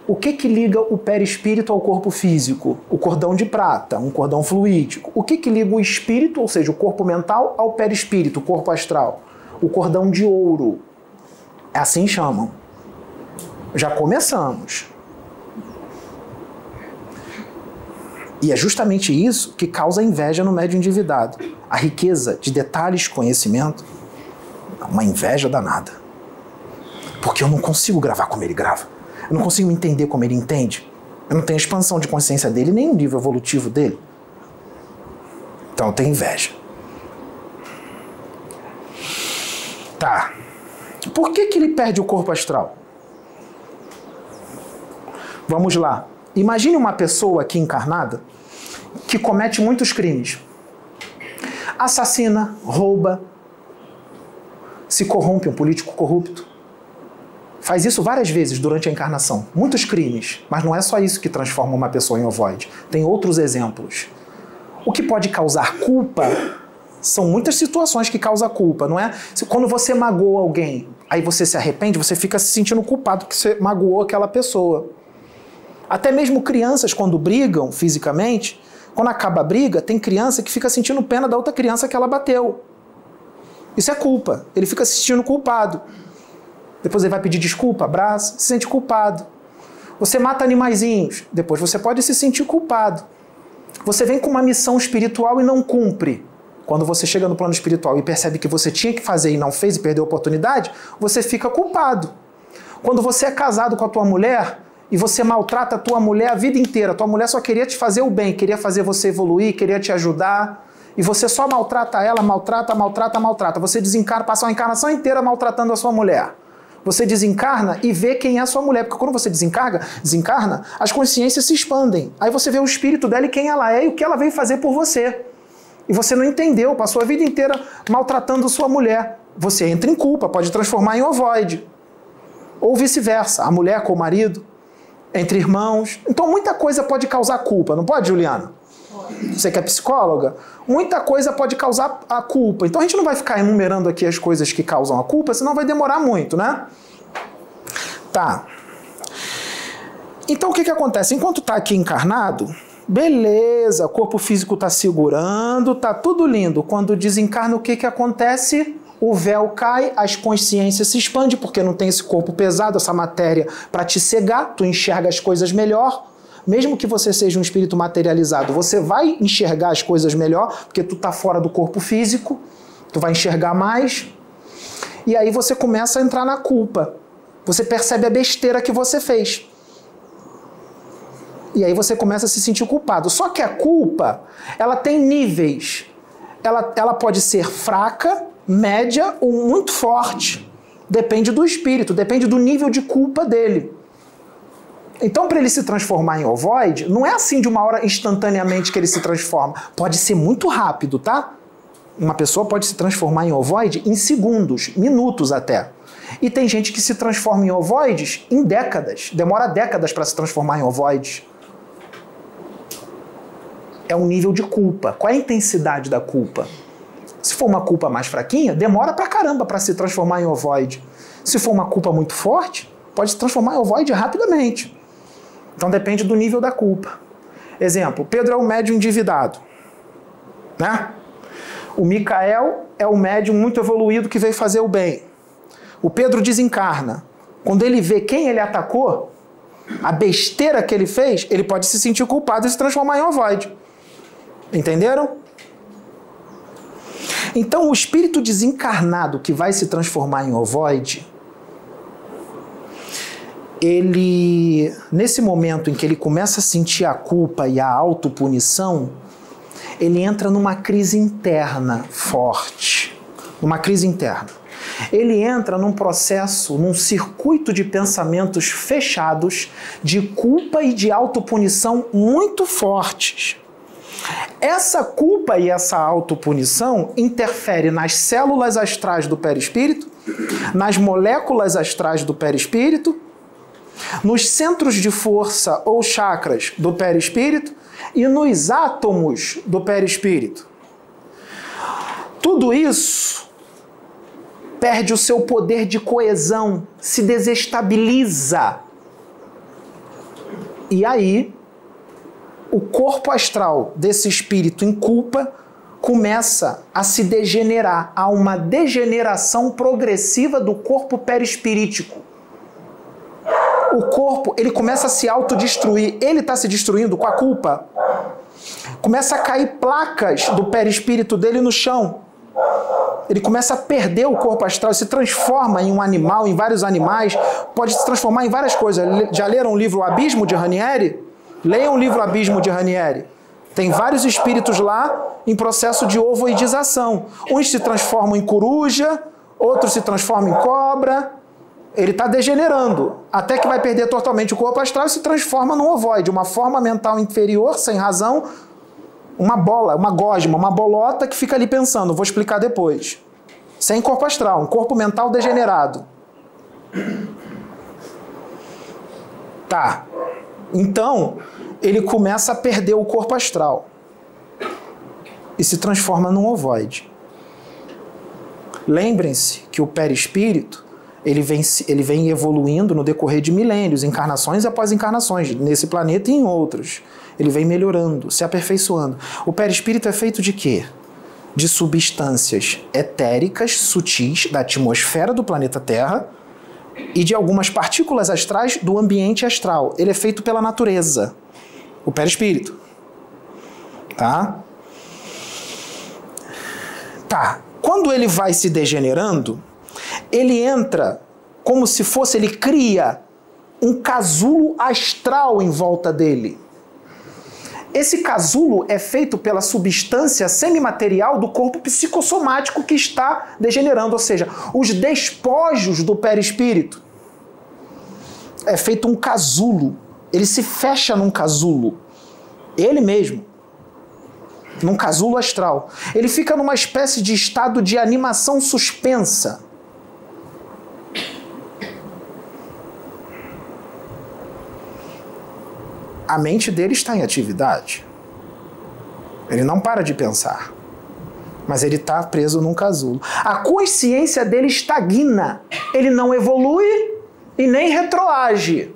O que que liga o perispírito ao corpo físico? O cordão de prata, um cordão fluídico. O que que liga o espírito, ou seja, o corpo mental, ao perispírito, o corpo astral? O cordão de ouro. É assim chamam. Já começamos. E é justamente isso que causa inveja no médio endividado. A riqueza de detalhes, conhecimento, uma inveja danada. Porque eu não consigo gravar como ele grava. Eu não consigo entender como ele entende. Eu não tenho expansão de consciência dele, nem o nível evolutivo dele. Então eu tenho inveja. Tá. Por que, que ele perde o corpo astral? Vamos lá. Imagine uma pessoa aqui encarnada que comete muitos crimes. Assassina, rouba, se corrompe, um político corrupto. Faz isso várias vezes durante a encarnação. Muitos crimes, mas não é só isso que transforma uma pessoa em ovoide. Tem outros exemplos. O que pode causar culpa são muitas situações que causam culpa, não é? Quando você magoou alguém, aí você se arrepende, você fica se sentindo culpado que você magoou aquela pessoa. Até mesmo crianças, quando brigam fisicamente, quando acaba a briga, tem criança que fica sentindo pena da outra criança que ela bateu. Isso é culpa. Ele fica se sentindo culpado. Depois ele vai pedir desculpa, abraça, se sente culpado. Você mata animaizinhos, depois você pode se sentir culpado. Você vem com uma missão espiritual e não cumpre. Quando você chega no plano espiritual e percebe que você tinha que fazer e não fez e perdeu a oportunidade, você fica culpado. Quando você é casado com a tua mulher e você maltrata a tua mulher a vida inteira, tua mulher só queria te fazer o bem, queria fazer você evoluir, queria te ajudar, e você só maltrata ela, maltrata, maltrata, maltrata. Você desencarna, passa uma encarnação inteira maltratando a sua mulher. Você desencarna e vê quem é a sua mulher, porque quando você desencarga, desencarna, as consciências se expandem. Aí você vê o espírito dela e quem ela é e o que ela veio fazer por você. E você não entendeu, passou a vida inteira maltratando sua mulher. Você entra em culpa, pode transformar em ovoide. Ou vice-versa, a mulher com o marido, entre irmãos. Então muita coisa pode causar culpa, não pode, Juliana? Você que é psicóloga, muita coisa pode causar a culpa. Então a gente não vai ficar enumerando aqui as coisas que causam a culpa, senão vai demorar muito, né? Tá. Então o que, que acontece? Enquanto está aqui encarnado, beleza, o corpo físico está segurando, tá tudo lindo. Quando desencarna, o que, que acontece? O véu cai, as consciências se expandem, porque não tem esse corpo pesado, essa matéria para te cegar, tu enxerga as coisas melhor mesmo que você seja um espírito materializado, você vai enxergar as coisas melhor, porque tu tá fora do corpo físico, tu vai enxergar mais. E aí você começa a entrar na culpa. Você percebe a besteira que você fez. E aí você começa a se sentir culpado. Só que a culpa, ela tem níveis. Ela, ela pode ser fraca, média ou muito forte. Depende do espírito, depende do nível de culpa dele. Então, para ele se transformar em ovoide, não é assim de uma hora instantaneamente que ele se transforma. Pode ser muito rápido, tá? Uma pessoa pode se transformar em ovoide em segundos, minutos até. E tem gente que se transforma em ovoides em décadas. Demora décadas para se transformar em ovoides. É um nível de culpa. Qual é a intensidade da culpa? For uma culpa mais fraquinha, demora pra caramba para se transformar em ovoide. Se for uma culpa muito forte, pode se transformar em ovoide rapidamente. Então depende do nível da culpa. Exemplo, Pedro é o médium endividado. Né? O Micael é o médium muito evoluído que veio fazer o bem. O Pedro desencarna. Quando ele vê quem ele atacou, a besteira que ele fez, ele pode se sentir culpado e se transformar em ovoide. Entenderam? Então, o espírito desencarnado que vai se transformar em ovoide, ele, nesse momento em que ele começa a sentir a culpa e a autopunição, ele entra numa crise interna forte. Numa crise interna. Ele entra num processo, num circuito de pensamentos fechados, de culpa e de autopunição muito fortes. Essa culpa e essa autopunição interfere nas células astrais do perispírito, nas moléculas astrais do perispírito, nos centros de força ou chakras do perispírito e nos átomos do perispírito. Tudo isso perde o seu poder de coesão, se desestabiliza. E aí, o corpo astral desse espírito em culpa começa a se degenerar. Há uma degeneração progressiva do corpo perispirítico. O corpo, ele começa a se autodestruir. Ele está se destruindo com a culpa. Começa a cair placas do perispírito dele no chão. Ele começa a perder o corpo astral, se transforma em um animal, em vários animais, pode se transformar em várias coisas. Já leram o livro O Abismo de Ranieri? Leiam o livro Abismo de Ranieri. Tem vários espíritos lá em processo de ovoidização. Uns se transformam em coruja, outros se transformam em cobra. Ele está degenerando, até que vai perder totalmente o corpo astral e se transforma num ovoide, uma forma mental inferior, sem razão, uma bola, uma gosma, uma bolota que fica ali pensando, vou explicar depois. Sem corpo astral, um corpo mental degenerado. Tá. Então, ele começa a perder o corpo astral e se transforma num ovoide. Lembrem-se que o perispírito ele vem, ele vem evoluindo no decorrer de milênios, encarnações após encarnações, nesse planeta e em outros. Ele vem melhorando, se aperfeiçoando. O perispírito é feito de quê? De substâncias etéricas, sutis, da atmosfera do planeta Terra, e de algumas partículas astrais do ambiente astral. Ele é feito pela natureza, o perispírito. Tá? Tá. Quando ele vai se degenerando, ele entra como se fosse, ele cria um casulo astral em volta dele. Esse casulo é feito pela substância semimaterial do corpo psicossomático que está degenerando, ou seja, os despojos do perispírito. É feito um casulo. Ele se fecha num casulo. Ele mesmo. Num casulo astral. Ele fica numa espécie de estado de animação suspensa. A mente dele está em atividade. Ele não para de pensar. Mas ele está preso num casulo. A consciência dele estagna. Ele não evolui e nem retroage.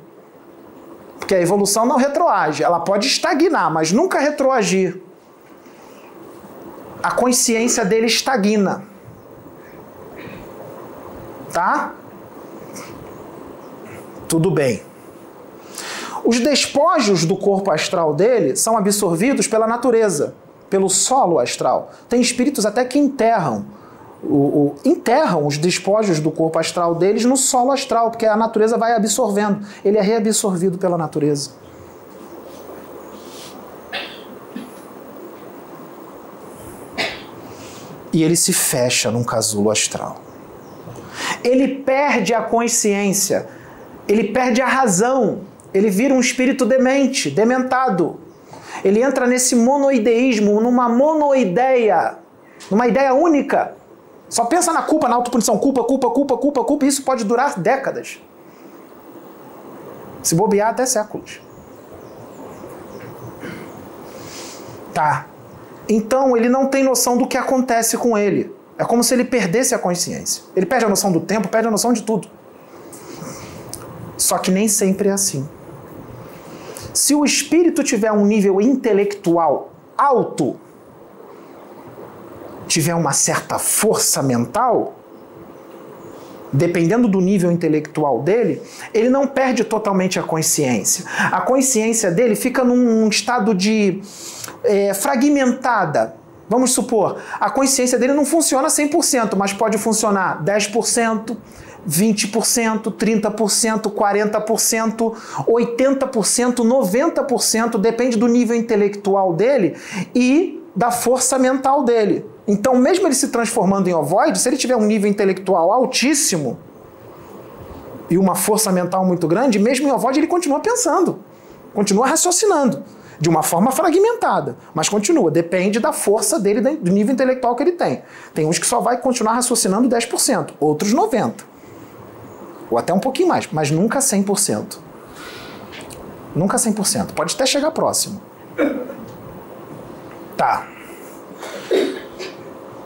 Porque a evolução não retroage. Ela pode estagnar, mas nunca retroagir. A consciência dele estagna. Tá? Tudo bem. Os despojos do corpo astral dele são absorvidos pela natureza, pelo solo astral. Tem espíritos até que enterram o, o, enterram os despojos do corpo astral deles no solo astral, porque a natureza vai absorvendo. Ele é reabsorvido pela natureza. E ele se fecha num casulo astral. Ele perde a consciência, ele perde a razão ele vira um espírito demente, dementado. Ele entra nesse monoideísmo, numa monoideia, numa ideia única. Só pensa na culpa, na autopunição. Culpa, culpa, culpa, culpa, culpa. E isso pode durar décadas. Se bobear até séculos. Tá. Então ele não tem noção do que acontece com ele. É como se ele perdesse a consciência. Ele perde a noção do tempo, perde a noção de tudo. Só que nem sempre é assim. Se o espírito tiver um nível intelectual alto, tiver uma certa força mental, dependendo do nível intelectual dele, ele não perde totalmente a consciência. A consciência dele fica num estado de é, fragmentada. Vamos supor, a consciência dele não funciona 100%, mas pode funcionar 10%, 20%, 30%, 40%, 80%, 90%, depende do nível intelectual dele e da força mental dele. Então, mesmo ele se transformando em ovoide, se ele tiver um nível intelectual altíssimo e uma força mental muito grande, mesmo em ovoide ele continua pensando, continua raciocinando de uma forma fragmentada, mas continua, depende da força dele, do nível intelectual que ele tem. Tem uns que só vai continuar raciocinando 10%, outros 90%, ou até um pouquinho mais, mas nunca 100%. Nunca 100%, pode até chegar próximo. Tá.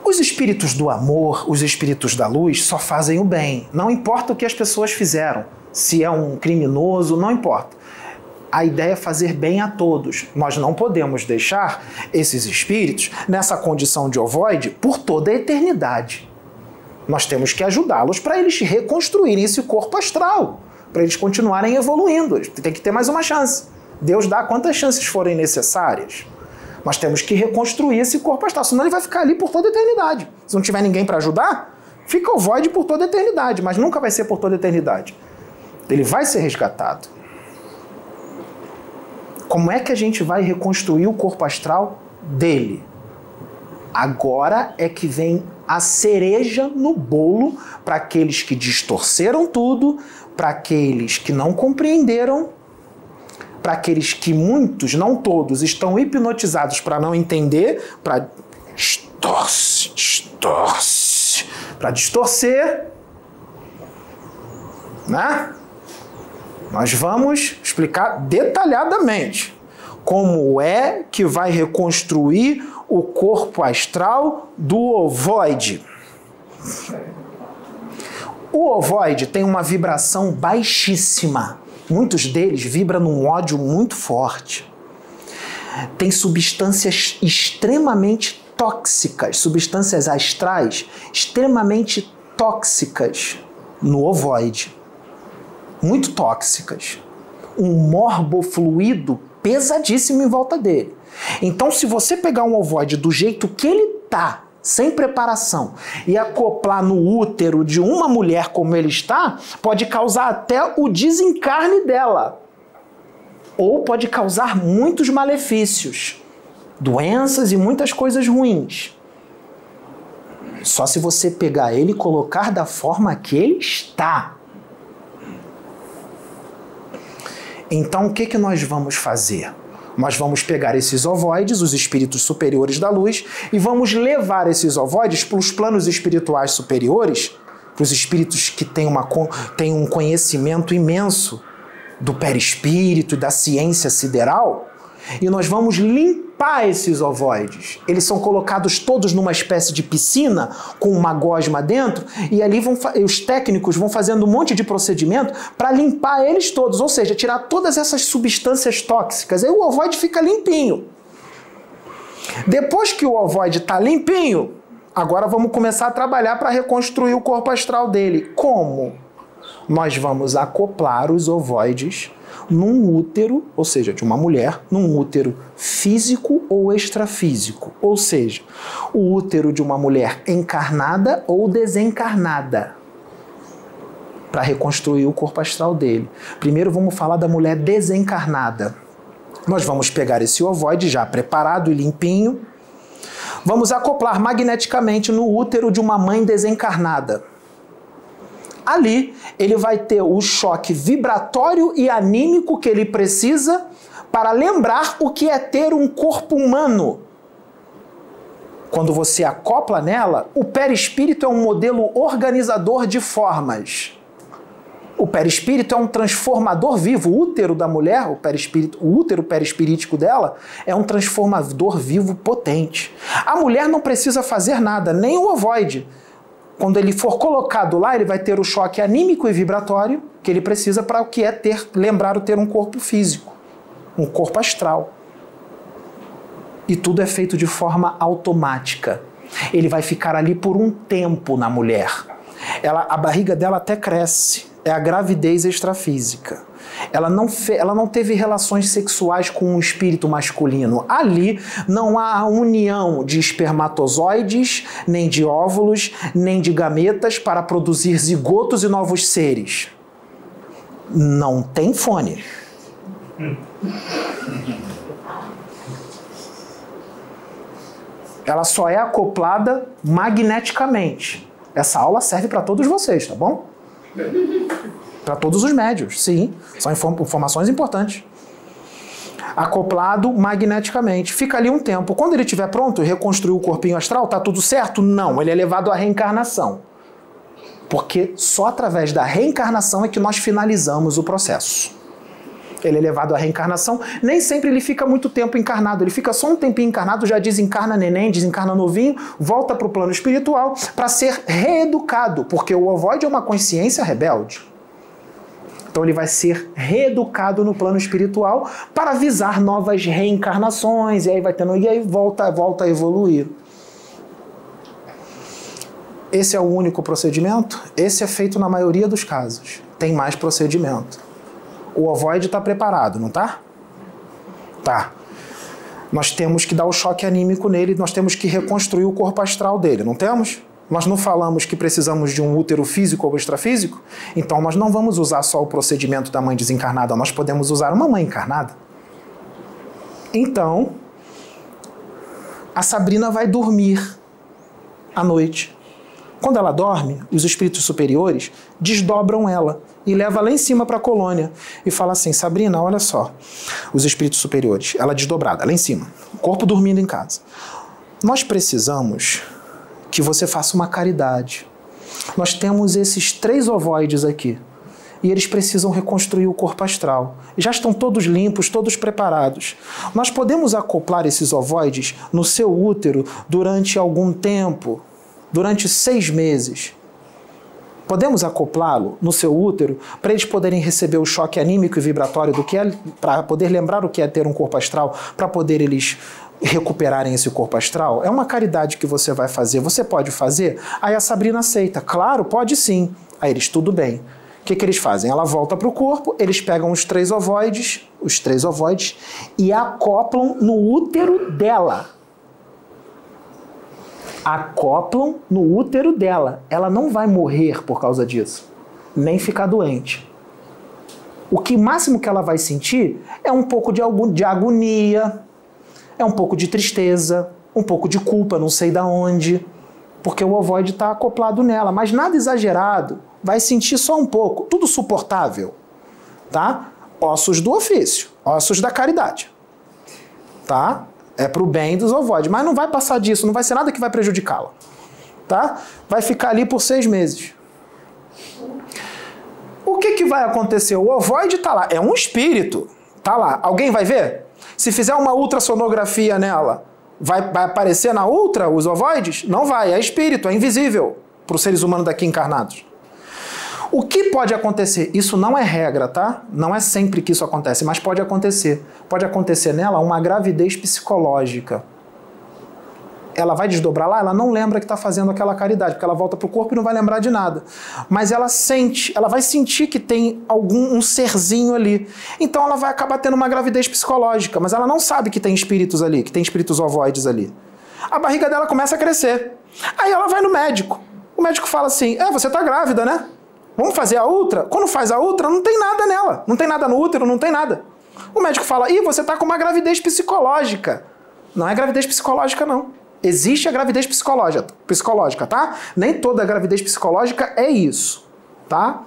Os espíritos do amor, os espíritos da luz, só fazem o bem. Não importa o que as pessoas fizeram. Se é um criminoso, não importa. A ideia é fazer bem a todos. Nós não podemos deixar esses espíritos nessa condição de ovoide por toda a eternidade. Nós temos que ajudá-los para eles reconstruírem esse corpo astral, para eles continuarem evoluindo. Tem que ter mais uma chance. Deus dá quantas chances forem necessárias. Nós temos que reconstruir esse corpo astral, senão ele vai ficar ali por toda a eternidade. Se não tiver ninguém para ajudar, fica o void por toda a eternidade, mas nunca vai ser por toda a eternidade. Ele vai ser resgatado. Como é que a gente vai reconstruir o corpo astral dele? Agora é que vem a cereja no bolo para aqueles que distorceram tudo, para aqueles que não compreenderam para aqueles que muitos, não todos, estão hipnotizados para não entender, para distorce, distorce, para distorcer, né? Nós vamos explicar detalhadamente como é que vai reconstruir o corpo astral do ovoide. O ovoide tem uma vibração baixíssima Muitos deles vibram num ódio muito forte. Tem substâncias extremamente tóxicas, substâncias astrais extremamente tóxicas no ovoide. Muito tóxicas. Um morbofluido pesadíssimo em volta dele. Então, se você pegar um ovoide do jeito que ele tá, sem preparação e acoplar no útero de uma mulher como ele está, pode causar até o desencarne dela. Ou pode causar muitos malefícios, doenças e muitas coisas ruins. Só se você pegar ele e colocar da forma que ele está. Então, o que, que nós vamos fazer? Nós vamos pegar esses ovoides, os espíritos superiores da luz, e vamos levar esses ovoides para os planos espirituais superiores, para os espíritos que têm, uma, têm um conhecimento imenso do perispírito e da ciência sideral, e nós vamos limpar esses ovoides. Eles são colocados todos numa espécie de piscina com uma gosma dentro e ali vão os técnicos vão fazendo um monte de procedimento para limpar eles todos, ou seja, tirar todas essas substâncias tóxicas. Aí o ovoide fica limpinho. Depois que o ovoide está limpinho, agora vamos começar a trabalhar para reconstruir o corpo astral dele. Como? Nós vamos acoplar os ovoides num útero, ou seja, de uma mulher, num útero físico ou extrafísico, ou seja, o útero de uma mulher encarnada ou desencarnada, para reconstruir o corpo astral dele. Primeiro vamos falar da mulher desencarnada. Nós vamos pegar esse ovoide já preparado e limpinho, vamos acoplar magneticamente no útero de uma mãe desencarnada ali ele vai ter o choque vibratório e anímico que ele precisa para lembrar o que é ter um corpo humano. Quando você acopla nela, o perispírito é um modelo organizador de formas. O perispírito é um transformador vivo. O útero da mulher, o, perispírito, o útero perispirítico dela, é um transformador vivo potente. A mulher não precisa fazer nada, nem o ovoide quando ele for colocado lá, ele vai ter o choque anímico e vibratório que ele precisa para o que é ter, lembrar o ter um corpo físico, um corpo astral. E tudo é feito de forma automática. Ele vai ficar ali por um tempo na mulher. Ela, a barriga dela até cresce. É a gravidez extrafísica. Ela não, ela não teve relações sexuais com um espírito masculino. Ali não há união de espermatozoides, nem de óvulos, nem de gametas para produzir zigotos e novos seres. Não tem fone. Ela só é acoplada magneticamente. Essa aula serve para todos vocês, tá bom? Para todos os médios, sim. São informações importantes. Acoplado magneticamente. Fica ali um tempo. Quando ele estiver pronto e reconstruir o corpinho astral, tá tudo certo? Não, ele é levado à reencarnação. Porque só através da reencarnação é que nós finalizamos o processo. Ele é levado à reencarnação, nem sempre ele fica muito tempo encarnado, ele fica só um tempinho encarnado, já desencarna neném, desencarna novinho, volta para o plano espiritual para ser reeducado, porque o ovoide é uma consciência rebelde. Então ele vai ser reeducado no plano espiritual para visar novas reencarnações, e aí vai tendo, e aí volta, volta a evoluir. Esse é o único procedimento? Esse é feito na maioria dos casos. Tem mais procedimento. O ovoide está preparado, não tá? Tá. Nós temos que dar o choque anímico nele, nós temos que reconstruir o corpo astral dele, não temos? Nós não falamos que precisamos de um útero físico ou extrafísico? Então nós não vamos usar só o procedimento da mãe desencarnada, nós podemos usar uma mãe encarnada. Então, a Sabrina vai dormir à noite. Quando ela dorme, os espíritos superiores desdobram ela e leva lá em cima para a colônia e fala assim: Sabrina, olha só, os espíritos superiores, ela desdobrada lá em cima, corpo dormindo em casa. Nós precisamos que você faça uma caridade. Nós temos esses três ovoides aqui e eles precisam reconstruir o corpo astral. Já estão todos limpos, todos preparados. Nós podemos acoplar esses ovoides no seu útero durante algum tempo, durante seis meses. Podemos acoplá-lo no seu útero para eles poderem receber o choque anímico e vibratório do que é, para poder lembrar o que é ter um corpo astral, para poder eles recuperarem esse corpo astral? É uma caridade que você vai fazer. Você pode fazer? Aí a Sabrina aceita. Claro, pode sim. Aí eles, tudo bem. O que, que eles fazem? Ela volta para o corpo, eles pegam os três ovoides, os três ovoides, e acoplam no útero dela acoplam no útero dela. Ela não vai morrer por causa disso, nem ficar doente. O que máximo que ela vai sentir é um pouco de, de agonia, é um pouco de tristeza, um pouco de culpa, não sei da onde, porque o ovoide está acoplado nela, mas nada exagerado. Vai sentir só um pouco, tudo suportável, tá? Ossos do ofício, ossos da caridade, tá? É para o bem dos ovoides. Mas não vai passar disso, não vai ser nada que vai prejudicá-la. Tá? Vai ficar ali por seis meses. O que, que vai acontecer? O ovoide está lá. É um espírito. Tá lá. Alguém vai ver? Se fizer uma ultrassonografia nela, vai, vai aparecer na ultra os ovoides? Não vai. É espírito, é invisível para os seres humanos daqui encarnados. O que pode acontecer? Isso não é regra, tá? Não é sempre que isso acontece, mas pode acontecer. Pode acontecer nela uma gravidez psicológica. Ela vai desdobrar lá, ela não lembra que está fazendo aquela caridade, porque ela volta para o corpo e não vai lembrar de nada. Mas ela sente, ela vai sentir que tem algum um serzinho ali. Então ela vai acabar tendo uma gravidez psicológica, mas ela não sabe que tem espíritos ali, que tem espíritos ovoides ali. A barriga dela começa a crescer. Aí ela vai no médico. O médico fala assim: É, você está grávida, né? Vamos fazer a ultra? Quando faz a ultra, não tem nada nela. Não tem nada no útero, não tem nada. O médico fala: ih, você está com uma gravidez psicológica. Não é gravidez psicológica, não. Existe a gravidez psicológica, psicológica, tá? Nem toda gravidez psicológica é isso, tá?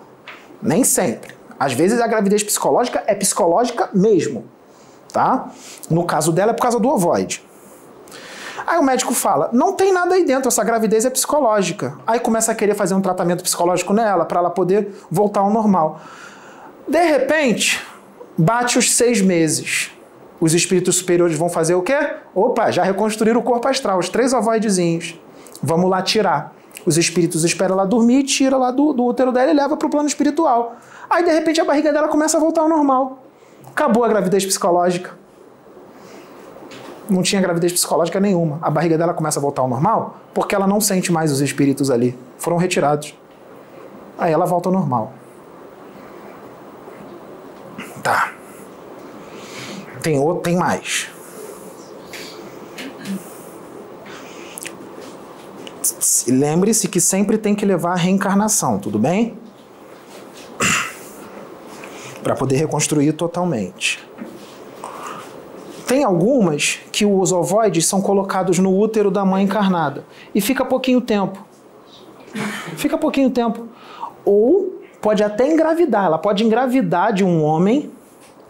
Nem sempre. Às vezes a gravidez psicológica é psicológica mesmo, tá? No caso dela é por causa do ovoide. Aí o médico fala: não tem nada aí dentro, essa gravidez é psicológica. Aí começa a querer fazer um tratamento psicológico nela para ela poder voltar ao normal. De repente, bate os seis meses. Os espíritos superiores vão fazer o quê? Opa, já reconstruíram o corpo astral, os três ovoidezinhos. Vamos lá tirar. Os espíritos esperam ela dormir, tira lá do, do útero dela e leva para o plano espiritual. Aí, de repente, a barriga dela começa a voltar ao normal. Acabou a gravidez psicológica não tinha gravidez psicológica nenhuma. A barriga dela começa a voltar ao normal porque ela não sente mais os espíritos ali. Foram retirados. Aí ela volta ao normal. Tá. Tem outro, tem mais. Lembre-se que sempre tem que levar a reencarnação, tudo bem? Para poder reconstruir totalmente. Tem algumas que os ovoides são colocados no útero da mãe encarnada e fica pouquinho tempo. Fica pouquinho tempo. Ou pode até engravidar. Ela pode engravidar de um homem,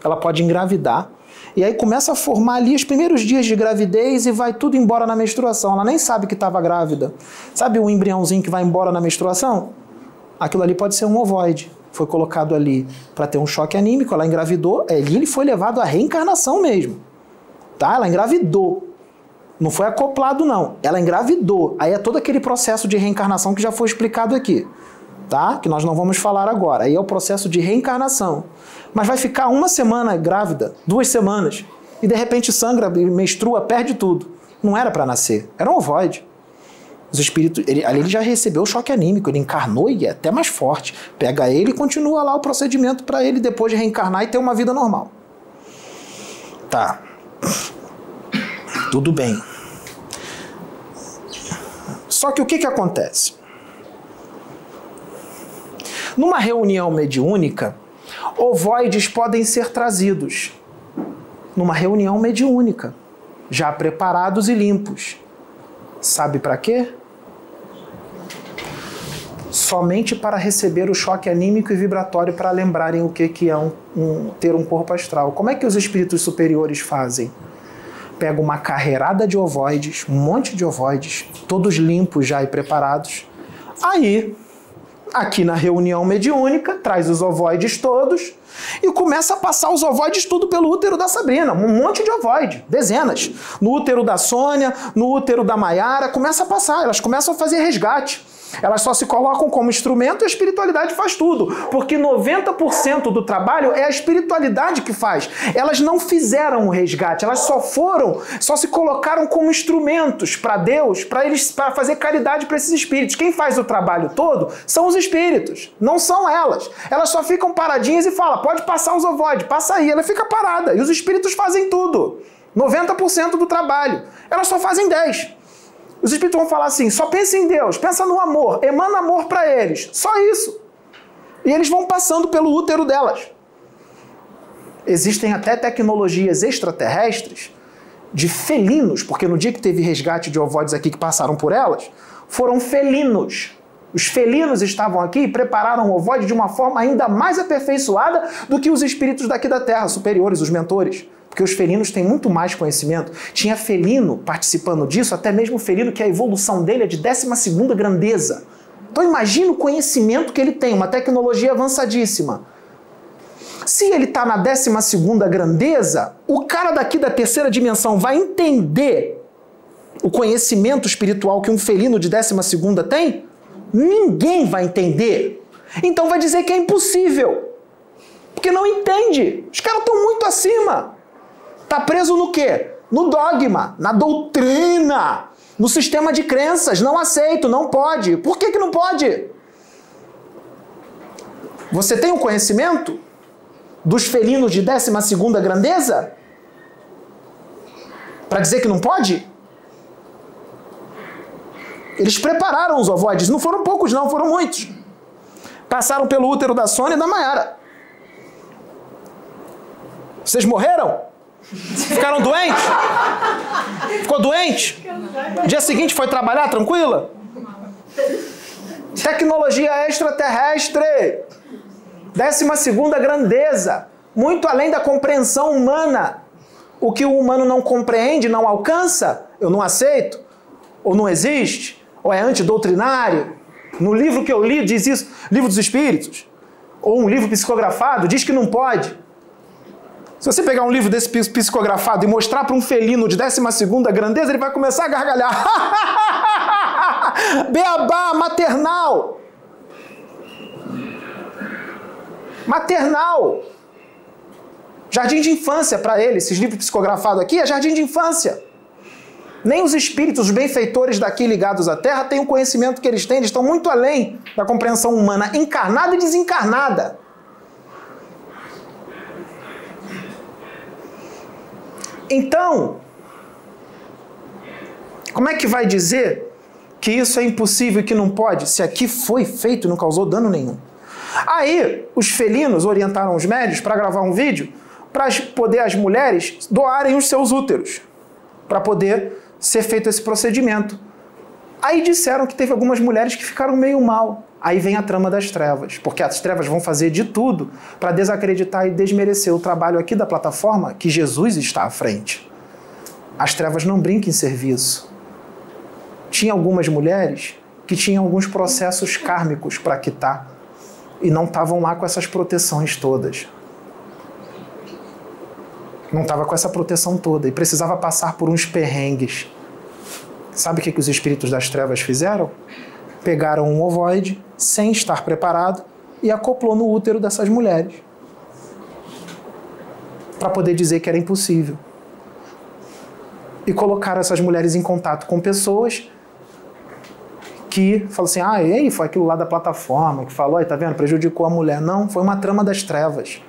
ela pode engravidar, e aí começa a formar ali os primeiros dias de gravidez e vai tudo embora na menstruação. Ela nem sabe que estava grávida. Sabe o embriãozinho que vai embora na menstruação? Aquilo ali pode ser um ovoide. Foi colocado ali para ter um choque anímico, ela engravidou, ali ele foi levado à reencarnação mesmo. Tá? Ela engravidou. Não foi acoplado, não. Ela engravidou. Aí é todo aquele processo de reencarnação que já foi explicado aqui. Tá? Que nós não vamos falar agora. Aí é o processo de reencarnação. Mas vai ficar uma semana grávida, duas semanas, e de repente sangra, menstrua, perde tudo. Não era para nascer. Era um ovoide. Os espíritos, ele, ali ele já recebeu o choque anímico, ele encarnou e é até mais forte. Pega ele e continua lá o procedimento para ele depois de reencarnar e ter uma vida normal. Tá. Tudo bem. Só que o que, que acontece? Numa reunião mediúnica, ovoides podem ser trazidos. Numa reunião mediúnica, já preparados e limpos. Sabe para quê? Somente para receber o choque anímico e vibratório para lembrarem o que, que é um, um, ter um corpo astral. Como é que os espíritos superiores fazem? pega uma carreirada de ovoides, um monte de ovoides, todos limpos já e preparados. Aí, aqui na reunião mediúnica, traz os ovoides todos e começa a passar os ovoides tudo pelo útero da Sabrina, um monte de ovoide, dezenas. No útero da Sônia, no útero da Maiara, começa a passar, elas começam a fazer resgate. Elas só se colocam como instrumento e a espiritualidade faz tudo. Porque 90% do trabalho é a espiritualidade que faz. Elas não fizeram o resgate, elas só foram, só se colocaram como instrumentos para Deus, para eles para fazer caridade para esses espíritos. Quem faz o trabalho todo são os espíritos, não são elas. Elas só ficam paradinhas e falam: pode passar os ovoides, passa aí. Ela fica parada. E os espíritos fazem tudo. 90% do trabalho. Elas só fazem 10%. Os espíritos vão falar assim: só pensa em Deus, pensa no amor, emana amor para eles. Só isso. E eles vão passando pelo útero delas. Existem até tecnologias extraterrestres de felinos, porque no dia que teve resgate de ovoides aqui que passaram por elas, foram felinos. Os felinos estavam aqui e prepararam o ovoide de uma forma ainda mais aperfeiçoada do que os espíritos daqui da Terra, superiores, os mentores porque os felinos têm muito mais conhecimento. Tinha felino participando disso, até mesmo felino que a evolução dele é de 12 grandeza. Então imagina o conhecimento que ele tem, uma tecnologia avançadíssima. Se ele está na 12 grandeza, o cara daqui da terceira dimensão vai entender o conhecimento espiritual que um felino de 12 tem? Ninguém vai entender. Então vai dizer que é impossível. Porque não entende. Os caras estão muito acima. Está preso no quê? No dogma, na doutrina, no sistema de crenças. Não aceito, não pode. Por que, que não pode? Você tem o um conhecimento dos felinos de 12 grandeza? Para dizer que não pode? Eles prepararam os ovoides, não foram poucos, não, foram muitos. Passaram pelo útero da Sônia e da Maiara. Vocês morreram? Ficaram doentes? Ficou doente? Dia seguinte foi trabalhar tranquila? Tecnologia extraterrestre. Décima segunda grandeza. Muito além da compreensão humana. O que o humano não compreende, não alcança, eu não aceito. Ou não existe. Ou é antidoutrinário. No livro que eu li diz isso, livro dos espíritos. Ou um livro psicografado, diz que não pode. Se você pegar um livro desse psicografado e mostrar para um felino de 12 grandeza, ele vai começar a gargalhar. Beabá, maternal. Maternal. Jardim de infância para ele, esses livros psicografados aqui é jardim de infância. Nem os espíritos, os benfeitores daqui ligados à Terra têm o conhecimento que eles têm, eles estão muito além da compreensão humana, encarnada e desencarnada. Então, como é que vai dizer que isso é impossível e que não pode, se aqui foi feito e não causou dano nenhum? Aí, os felinos orientaram os médios para gravar um vídeo para poder as mulheres doarem os seus úteros, para poder ser feito esse procedimento. Aí disseram que teve algumas mulheres que ficaram meio mal. Aí vem a trama das trevas, porque as trevas vão fazer de tudo para desacreditar e desmerecer o trabalho aqui da plataforma que Jesus está à frente. As trevas não brincam em serviço. Tinha algumas mulheres que tinham alguns processos kármicos para quitar e não estavam lá com essas proteções todas. Não estava com essa proteção toda e precisava passar por uns perrengues. Sabe o que, que os espíritos das trevas fizeram? Pegaram um ovoide sem estar preparado e acoplou no útero dessas mulheres para poder dizer que era impossível. E colocaram essas mulheres em contato com pessoas que falou assim: ah, e aí, foi aquilo lá da plataforma que falou, tá vendo, prejudicou a mulher. Não, foi uma trama das trevas.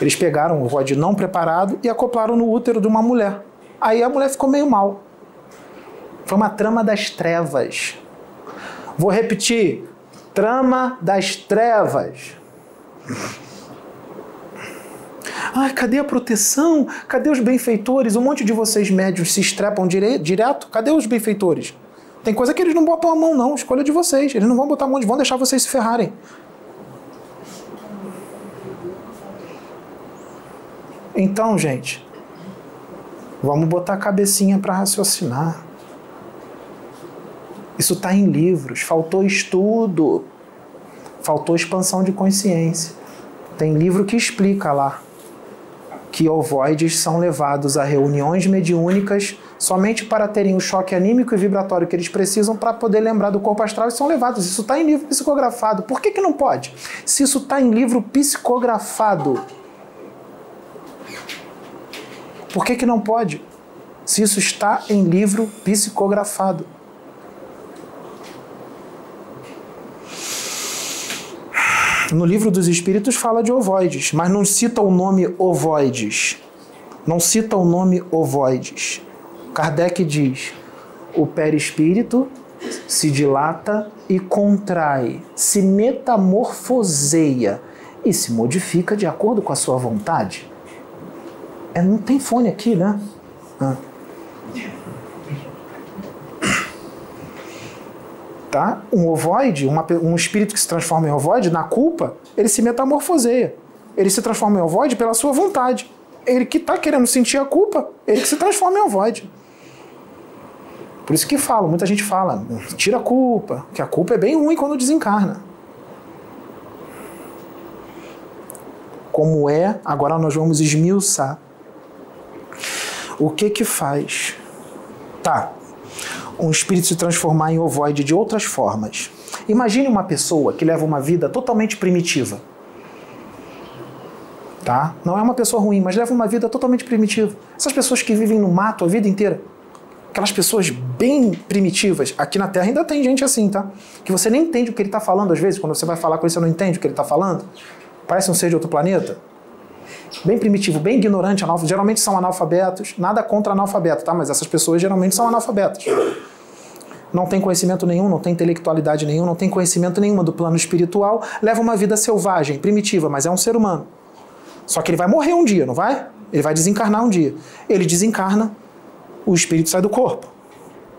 Eles pegaram o rod não preparado e acoplaram no útero de uma mulher. Aí a mulher ficou meio mal. Foi uma trama das trevas. Vou repetir: trama das trevas. Ah, cadê a proteção? Cadê os benfeitores? Um monte de vocês médios se estrepam dire direto. Cadê os benfeitores? Tem coisa que eles não botam a mão, não. Escolha de vocês. Eles não vão botar a mão, vão deixar vocês se ferrarem. Então, gente, vamos botar a cabecinha para raciocinar. Isso está em livros. Faltou estudo. Faltou expansão de consciência. Tem livro que explica lá que ovoides são levados a reuniões mediúnicas somente para terem o choque anímico e vibratório que eles precisam para poder lembrar do corpo astral e são levados. Isso está em livro psicografado. Por que, que não pode? Se isso está em livro psicografado, por que, que não pode? Se isso está em livro psicografado. No livro dos Espíritos fala de ovoides, mas não cita o nome ovoides. Não cita o nome ovoides. Kardec diz: o perispírito se dilata e contrai, se metamorfoseia e se modifica de acordo com a sua vontade. É, não tem fone aqui, né? Ah. Tá? Um ovoide, uma, um espírito que se transforma em ovoide, na culpa, ele se metamorfoseia. Ele se transforma em ovoide pela sua vontade. Ele que está querendo sentir a culpa, ele que se transforma em ovoide. Por isso que falo, muita gente fala, tira a culpa, que a culpa é bem ruim quando desencarna. Como é, agora nós vamos esmiuçar. O que que faz? Tá, um espírito se transformar em ovoide de outras formas. Imagine uma pessoa que leva uma vida totalmente primitiva. Tá? Não é uma pessoa ruim, mas leva uma vida totalmente primitiva. Essas pessoas que vivem no mato a vida inteira. Aquelas pessoas bem primitivas. Aqui na Terra ainda tem gente assim, tá? Que você nem entende o que ele está falando às vezes. Quando você vai falar com ele, você não entende o que ele está falando. Parece um ser de outro planeta. Bem primitivo, bem ignorante, geralmente são analfabetos. Nada contra analfabeto, tá? Mas essas pessoas geralmente são analfabetas não tem conhecimento nenhum, não tem intelectualidade nenhum, não tem conhecimento nenhuma do plano espiritual, leva uma vida selvagem, primitiva, mas é um ser humano. Só que ele vai morrer um dia, não vai? Ele vai desencarnar um dia. Ele desencarna, o espírito sai do corpo.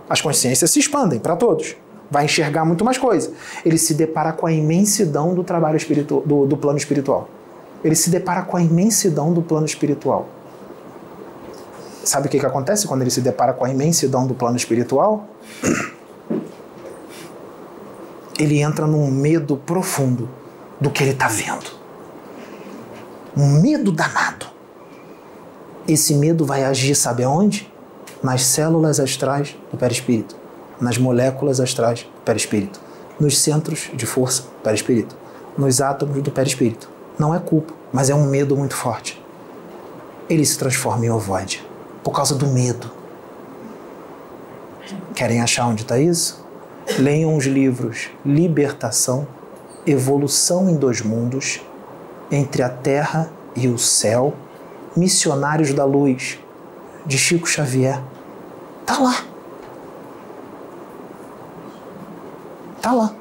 As consciências se expandem para todos. Vai enxergar muito mais coisa. Ele se depara com a imensidão do trabalho espiritual, do, do plano espiritual. Ele se depara com a imensidão do plano espiritual. Sabe o que, que acontece quando ele se depara com a imensidão do plano espiritual? ele entra num medo profundo do que ele está vendo. Um medo danado. Esse medo vai agir, sabe aonde? Nas células astrais do perispírito, nas moléculas astrais do perispírito, nos centros de força do perispírito, nos átomos do perispírito. Não é culpa, mas é um medo muito forte. Ele se transforma em ovoide por causa do medo. Querem achar onde está isso? Leiam os livros Libertação, Evolução em Dois Mundos, Entre a Terra e o Céu, Missionários da Luz, de Chico Xavier. Tá lá. Tá lá.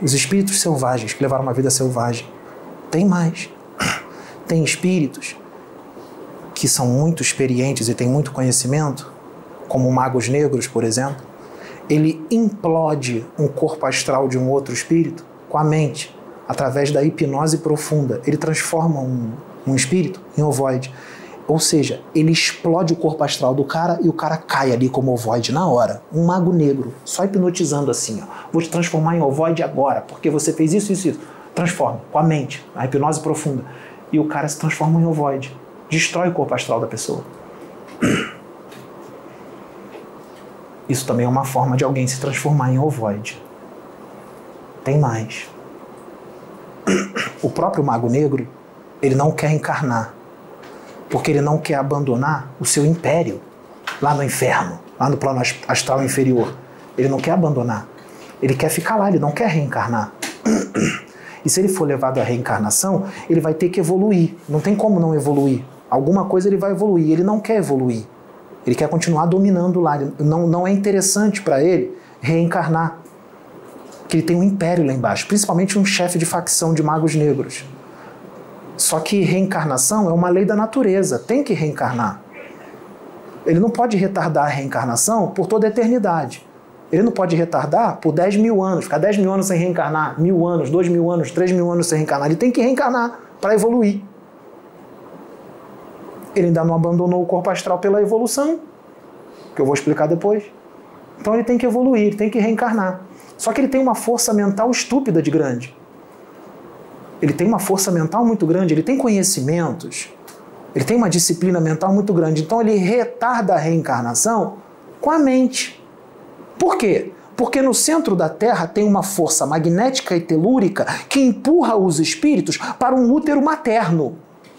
Os espíritos selvagens que levaram uma vida selvagem. Tem mais. Tem espíritos que são muito experientes e têm muito conhecimento, como magos negros, por exemplo. Ele implode um corpo astral de um outro espírito com a mente, através da hipnose profunda. Ele transforma um, um espírito em ovoide. Ou seja, ele explode o corpo astral do cara e o cara cai ali como ovoide na hora. Um mago negro, só hipnotizando assim, ó. Vou te transformar em ovoide agora, porque você fez isso, isso, isso. Transforma, com a mente, a hipnose profunda. E o cara se transforma em ovoide. Destrói o corpo astral da pessoa. Isso também é uma forma de alguém se transformar em ovoide. Tem mais. O próprio mago negro, ele não quer encarnar porque ele não quer abandonar o seu império lá no inferno, lá no plano astral inferior. Ele não quer abandonar. Ele quer ficar lá, ele não quer reencarnar. E se ele for levado à reencarnação, ele vai ter que evoluir. Não tem como não evoluir. Alguma coisa ele vai evoluir. Ele não quer evoluir. Ele quer continuar dominando lá. Não, não é interessante para ele reencarnar. Que ele tem um império lá embaixo, principalmente um chefe de facção de magos negros. Só que reencarnação é uma lei da natureza, tem que reencarnar. Ele não pode retardar a reencarnação por toda a eternidade. Ele não pode retardar por 10 mil anos, ficar 10 mil anos sem reencarnar, mil anos, 2 mil anos, 3 mil anos sem reencarnar. Ele tem que reencarnar para evoluir. Ele ainda não abandonou o corpo astral pela evolução, que eu vou explicar depois. Então ele tem que evoluir, ele tem que reencarnar. Só que ele tem uma força mental estúpida de grande ele tem uma força mental muito grande, ele tem conhecimentos, ele tem uma disciplina mental muito grande. Então ele retarda a reencarnação com a mente. Por quê? Porque no centro da Terra tem uma força magnética e telúrica que empurra os espíritos para um útero materno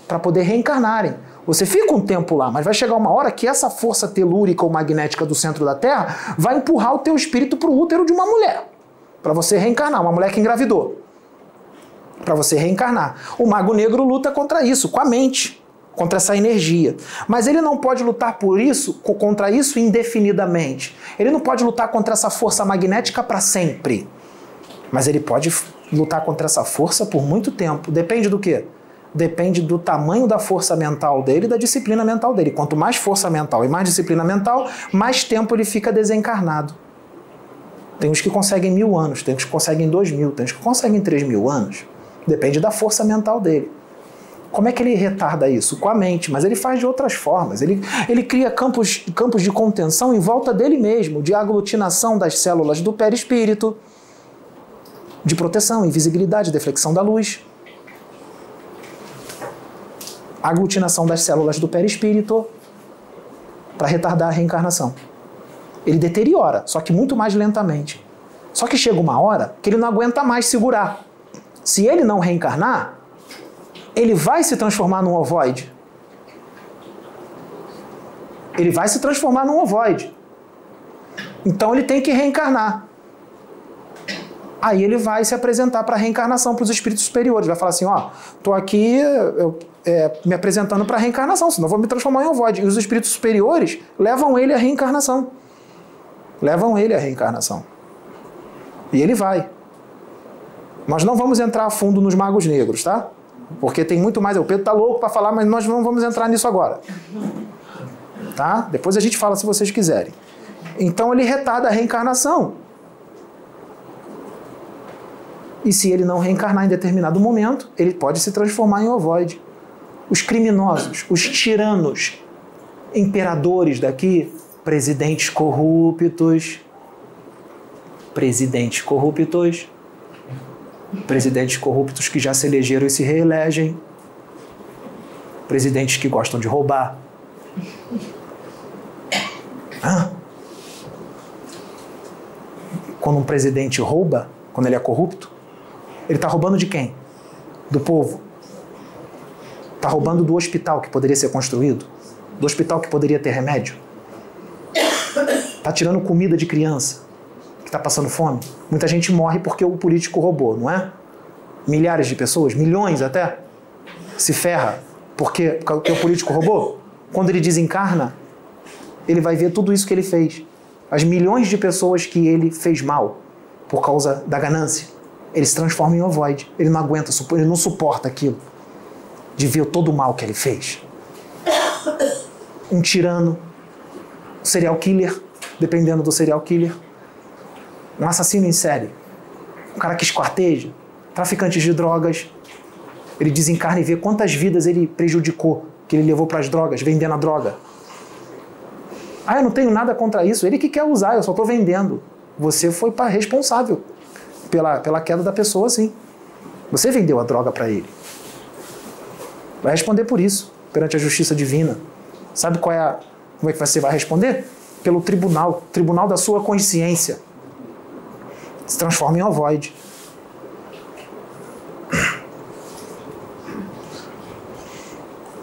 para poder reencarnarem. Você fica um tempo lá, mas vai chegar uma hora que essa força telúrica ou magnética do centro da Terra vai empurrar o teu espírito para o útero de uma mulher, para você reencarnar, uma mulher que engravidou para você reencarnar. O mago negro luta contra isso, com a mente, contra essa energia. Mas ele não pode lutar por isso, contra isso indefinidamente. Ele não pode lutar contra essa força magnética para sempre. Mas ele pode lutar contra essa força por muito tempo. Depende do quê? Depende do tamanho da força mental dele e da disciplina mental dele. Quanto mais força mental e mais disciplina mental, mais tempo ele fica desencarnado. Tem uns que conseguem mil anos, tem uns que conseguem dois mil, tem uns que conseguem três mil anos. Depende da força mental dele. Como é que ele retarda isso? Com a mente, mas ele faz de outras formas. Ele, ele cria campos, campos de contenção em volta dele mesmo, de aglutinação das células do perispírito, de proteção, invisibilidade, deflexão da luz. Aglutinação das células do perispírito para retardar a reencarnação. Ele deteriora, só que muito mais lentamente. Só que chega uma hora que ele não aguenta mais segurar se ele não reencarnar, ele vai se transformar num ovoide. Ele vai se transformar num ovoide. Então ele tem que reencarnar. Aí ele vai se apresentar para a reencarnação para os espíritos superiores. Vai falar assim: ó, tô aqui eu, é, me apresentando para a reencarnação, senão vou me transformar em ovoide. E os espíritos superiores levam ele à reencarnação. Levam ele à reencarnação. E ele vai. Nós não vamos entrar a fundo nos magos negros, tá? Porque tem muito mais. O Pedro tá louco para falar, mas nós não vamos entrar nisso agora. Tá? Depois a gente fala se vocês quiserem. Então ele retarda a reencarnação. E se ele não reencarnar em determinado momento, ele pode se transformar em ovoide. Os criminosos, os tiranos, imperadores daqui, presidentes corruptos, presidentes corruptos, presidentes corruptos que já se elegeram e se reelegem, presidentes que gostam de roubar. Hã? Quando um presidente rouba, quando ele é corrupto, ele está roubando de quem? Do povo. Está roubando do hospital que poderia ser construído, do hospital que poderia ter remédio. Tá tirando comida de criança que está passando fome. Muita gente morre porque o político roubou, não é? Milhares de pessoas, milhões até, se ferra porque, porque o político roubou. Quando ele desencarna, ele vai ver tudo isso que ele fez. As milhões de pessoas que ele fez mal por causa da ganância. Ele se transforma em ovoide. Ele não aguenta, ele não suporta aquilo. De ver todo o mal que ele fez. Um tirano, um serial killer, dependendo do serial killer. Um assassino em série. Um cara que esquarteja. Traficantes de drogas. Ele desencarna e vê quantas vidas ele prejudicou, que ele levou para as drogas, vendendo a droga. Ah, eu não tenho nada contra isso. Ele que quer usar, eu só estou vendendo. Você foi responsável pela, pela queda da pessoa, sim. Você vendeu a droga para ele. Vai responder por isso, perante a justiça divina. Sabe qual é a, como é que você vai responder? Pelo tribunal, tribunal da sua consciência. Se transforma em ovoide.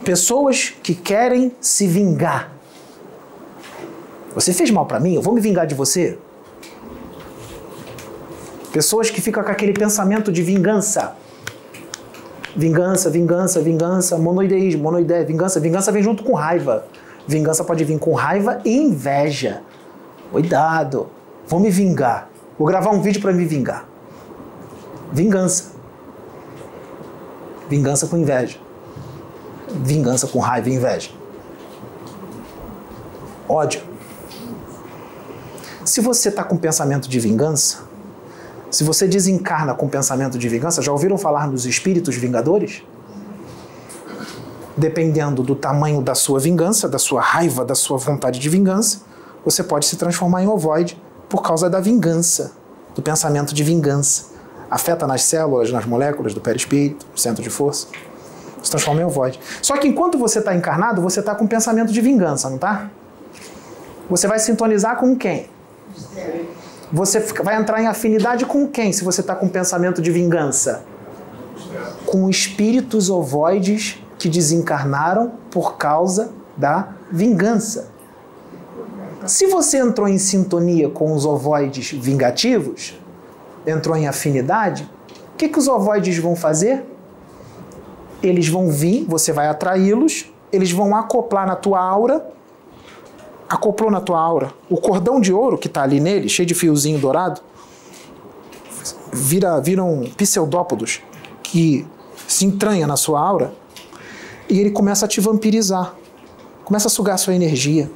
Pessoas que querem se vingar. Você fez mal para mim, eu vou me vingar de você. Pessoas que ficam com aquele pensamento de vingança. Vingança, vingança, vingança, monoideísmo, monoideia, vingança. Vingança vem junto com raiva. Vingança pode vir com raiva e inveja. Cuidado, vou me vingar. Vou gravar um vídeo para me vingar. Vingança. Vingança com inveja. Vingança com raiva e inveja. Ódio. Se você está com pensamento de vingança, se você desencarna com pensamento de vingança, já ouviram falar dos espíritos vingadores? Dependendo do tamanho da sua vingança, da sua raiva, da sua vontade de vingança, você pode se transformar em ovoide por causa da vingança, do pensamento de vingança. Afeta nas células, nas moléculas do perispírito, no centro de força. Se transforma em ovoide. Só que enquanto você está encarnado, você está com pensamento de vingança, não está? Você vai sintonizar com quem? Você vai entrar em afinidade com quem se você está com pensamento de vingança? Com espíritos ovoides que desencarnaram por causa da vingança. Se você entrou em sintonia com os ovoides vingativos, entrou em afinidade, o que, que os ovoides vão fazer? Eles vão vir, você vai atraí-los, eles vão acoplar na tua aura acoplou na tua aura. O cordão de ouro que está ali nele, cheio de fiozinho dourado, vira, viram pseudópodos que se entranha na sua aura e ele começa a te vampirizar, começa a sugar a sua energia.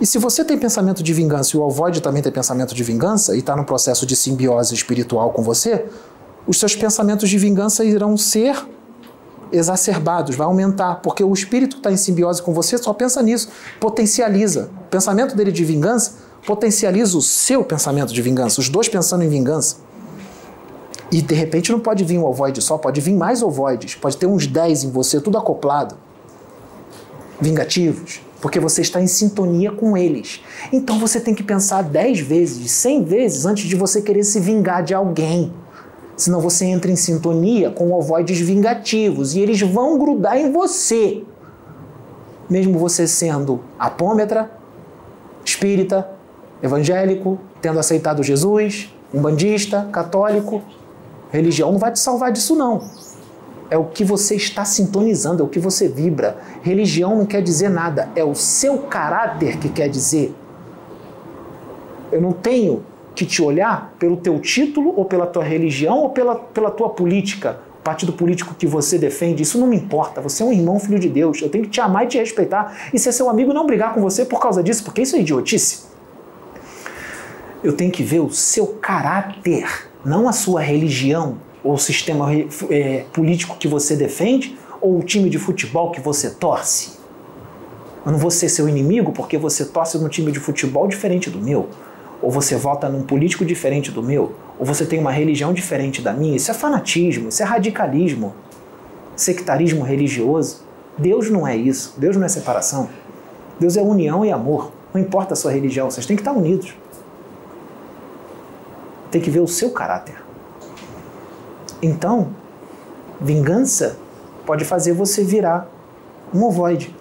E se você tem pensamento de vingança e o ovoide também tem pensamento de vingança e está num processo de simbiose espiritual com você, os seus pensamentos de vingança irão ser exacerbados, vai aumentar, porque o espírito que está em simbiose com você só pensa nisso, potencializa. O pensamento dele de vingança potencializa o seu pensamento de vingança, os dois pensando em vingança. E de repente não pode vir um ovoide só, pode vir mais ovoides, pode ter uns 10 em você, tudo acoplado. Vingativos, porque você está em sintonia com eles. Então você tem que pensar 10 vezes, 100 vezes antes de você querer se vingar de alguém. Senão você entra em sintonia com ovoides vingativos e eles vão grudar em você. Mesmo você sendo apômetra, espírita, evangélico, tendo aceitado Jesus, umbandista, católico, religião não vai te salvar disso não. É o que você está sintonizando, é o que você vibra. Religião não quer dizer nada, é o seu caráter que quer dizer. Eu não tenho que te olhar pelo teu título ou pela tua religião ou pela, pela tua política, partido político que você defende. Isso não me importa. Você é um irmão, filho de Deus. Eu tenho que te amar e te respeitar e ser seu amigo não brigar com você por causa disso, porque isso é idiotice. Eu tenho que ver o seu caráter, não a sua religião o sistema é, político que você defende ou o time de futebol que você torce. Eu não vou ser seu inimigo porque você torce no time de futebol diferente do meu ou você vota num político diferente do meu, ou você tem uma religião diferente da minha, isso é fanatismo, isso é radicalismo, sectarismo religioso. Deus não é isso, Deus não é separação. Deus é união e amor. Não importa a sua religião, vocês têm que estar unidos. Tem que ver o seu caráter. Então, vingança pode fazer você virar um ovoide.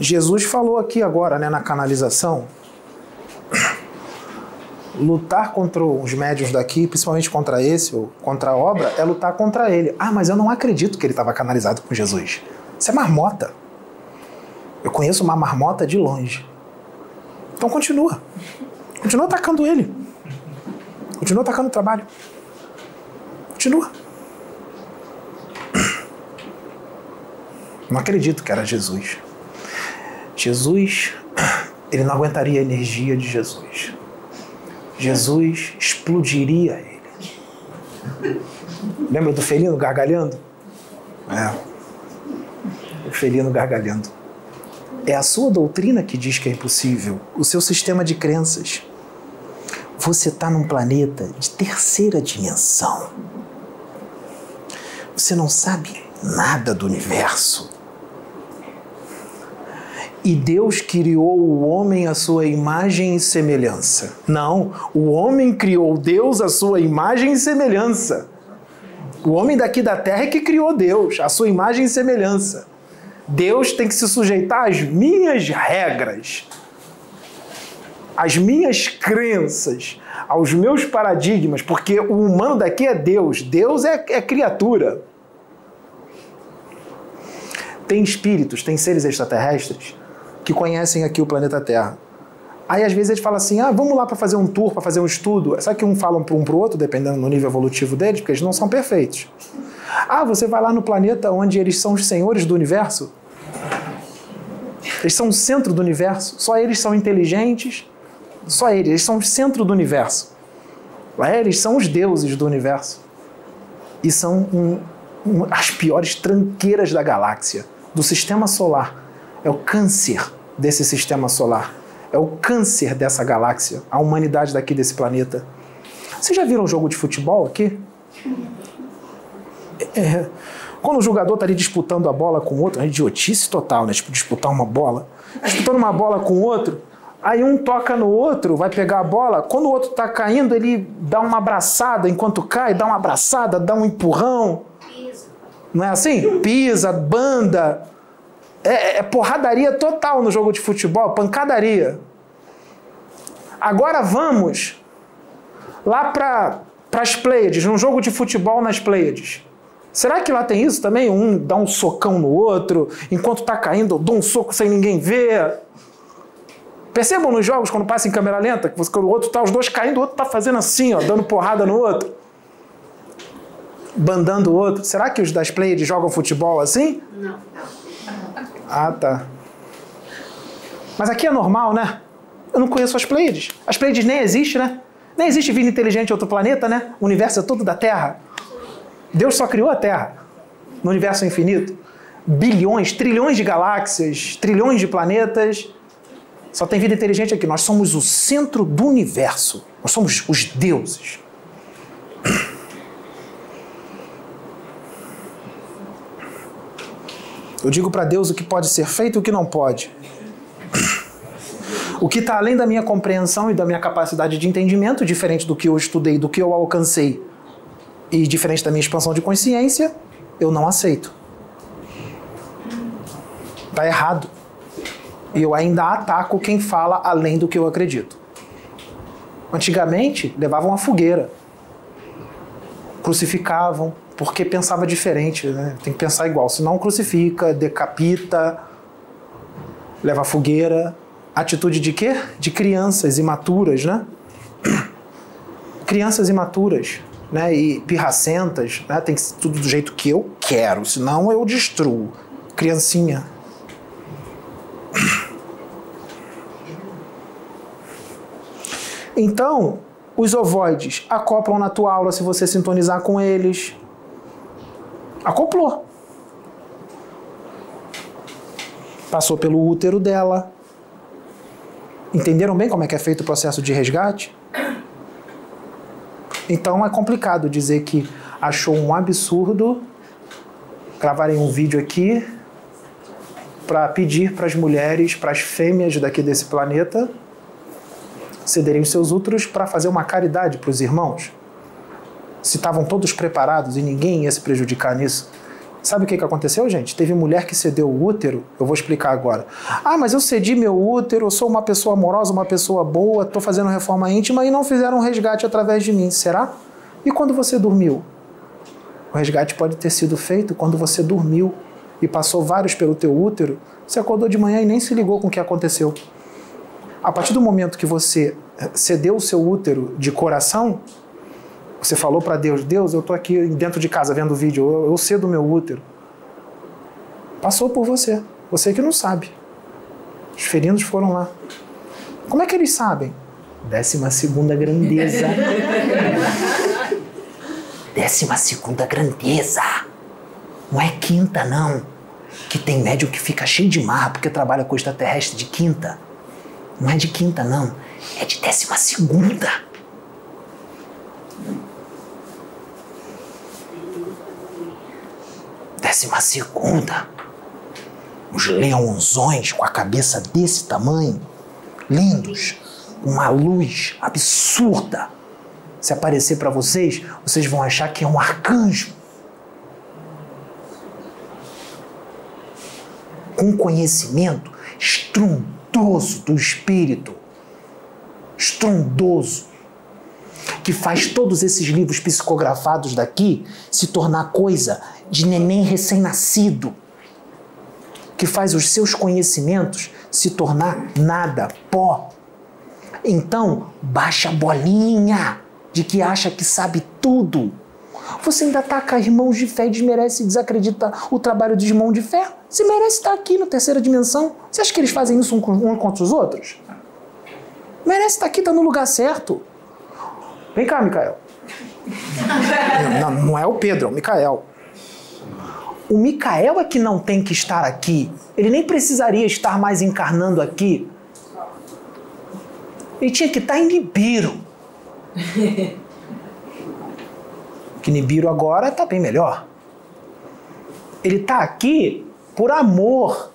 Jesus falou aqui agora, né, na canalização, lutar contra os médios daqui, principalmente contra esse ou contra a obra, é lutar contra ele. Ah, mas eu não acredito que ele estava canalizado com Jesus. Isso é marmota. Eu conheço uma marmota de longe. Então continua. Continua atacando ele. Continua atacando o trabalho. Continua. Não acredito que era Jesus. Jesus, ele não aguentaria a energia de Jesus. Jesus explodiria ele. Lembra do felino gargalhando? É. O felino gargalhando. É a sua doutrina que diz que é impossível, o seu sistema de crenças. Você está num planeta de terceira dimensão. Você não sabe nada do universo. E Deus criou o homem à sua imagem e semelhança. Não, o homem criou Deus à sua imagem e semelhança. O homem daqui da terra é que criou Deus, à sua imagem e semelhança. Deus tem que se sujeitar às minhas regras, às minhas crenças, aos meus paradigmas, porque o humano daqui é Deus, Deus é, é criatura. Tem espíritos, tem seres extraterrestres que conhecem aqui o planeta Terra. Aí às vezes eles falam assim: ah, vamos lá para fazer um tour, para fazer um estudo. Sabe que um falam para um para o outro, dependendo do nível evolutivo deles, porque eles não são perfeitos. Ah, você vai lá no planeta onde eles são os senhores do universo? Eles são o centro do universo, só eles são inteligentes, só eles, eles são o centro do universo. Lá eles são os deuses do universo. E são um, um, as piores tranqueiras da galáxia, do sistema solar. É o câncer desse sistema solar. É o câncer dessa galáxia, a humanidade daqui desse planeta. Vocês já viram um jogo de futebol aqui? É, quando o jogador está ali disputando a bola com outro, é idiotice total, né? Tipo, disputar uma bola. Disputando uma bola com outro, aí um toca no outro, vai pegar a bola. Quando o outro está caindo, ele dá uma abraçada enquanto cai, dá uma abraçada, dá um empurrão. Não é assim? Pisa, banda. É, é porradaria total no jogo de futebol, pancadaria. Agora vamos lá para as Pleiades, num jogo de futebol nas Pleiades. Será que lá tem isso também? Um dá um socão no outro, enquanto está caindo, eu dou um soco sem ninguém ver. Percebam nos jogos, quando passa em câmera lenta, que o outro tá, os dois caindo, o outro está fazendo assim, ó, dando porrada no outro. Bandando o outro. Será que os das Pleiades jogam futebol assim? Não. Ah, tá. Mas aqui é normal, né? Eu não conheço as Pleiades. As Pleiades nem existem, né? Nem existe vida inteligente em outro planeta, né? O universo é todo da Terra. Deus só criou a Terra no universo infinito. Bilhões, trilhões de galáxias, trilhões de planetas. Só tem vida inteligente aqui. Nós somos o centro do universo. Nós somos os deuses. Eu digo para Deus o que pode ser feito e o que não pode. O que está além da minha compreensão e da minha capacidade de entendimento, diferente do que eu estudei, do que eu alcancei, e diferente da minha expansão de consciência, eu não aceito. Está errado. E eu ainda ataco quem fala além do que eu acredito. Antigamente, levavam a fogueira, crucificavam, porque pensava diferente, né? Tem que pensar igual, senão crucifica, decapita, leva a fogueira. Atitude de quê? De crianças imaturas, né? Crianças imaturas, né? E pirracentas, né? Tem que ser tudo do jeito que eu quero, senão eu destruo. Criancinha. Então, os ovoides acoplam na tua aula se você sintonizar com eles acoplou. Passou pelo útero dela. Entenderam bem como é que é feito o processo de resgate? Então é complicado dizer que achou um absurdo gravarem um vídeo aqui para pedir para as mulheres, para as fêmeas daqui desse planeta cederem os seus úteros para fazer uma caridade para os irmãos. Se estavam todos preparados e ninguém ia se prejudicar nisso, Sabe o que, que aconteceu, gente? Teve mulher que cedeu o útero, eu vou explicar agora. Ah, mas eu cedi meu útero, eu sou uma pessoa amorosa, uma pessoa boa, estou fazendo reforma íntima e não fizeram resgate através de mim, será? E quando você dormiu? O resgate pode ter sido feito quando você dormiu e passou vários pelo teu útero, você acordou de manhã e nem se ligou com o que aconteceu. A partir do momento que você eh, cedeu o seu útero de coração, você falou para Deus: Deus, eu estou aqui dentro de casa vendo o vídeo, eu, eu cedo o meu útero. Passou por você. Você que não sabe. Os feridos foram lá. Como é que eles sabem? Décima segunda grandeza. Décima segunda grandeza. Não é quinta, não. Que tem médium que fica cheio de marra porque trabalha com extraterrestre de quinta. Não é de quinta, não. É de décima segunda. Décima segunda. Os leãozões com a cabeça desse tamanho, lindos, uma luz absurda. Se aparecer para vocês, vocês vão achar que é um arcanjo. Com conhecimento estrondoso do espírito, estrondoso, que faz todos esses livros psicografados daqui se tornar coisa de neném recém-nascido, que faz os seus conhecimentos se tornar nada, pó. Então, baixa a bolinha de que acha que sabe tudo. Você ainda ataca irmãos de fé e desmerece e desacredita o trabalho dos irmãos de fé? Você merece estar aqui na terceira dimensão. Você acha que eles fazem isso um contra os outros? Merece estar aqui, está no lugar certo. Vem cá, Micael. não, não é o Pedro, é o Micael. O Micael é que não tem que estar aqui. Ele nem precisaria estar mais encarnando aqui. Ele tinha que estar em Nibiru. que Nibiru agora está bem melhor. Ele está aqui por amor.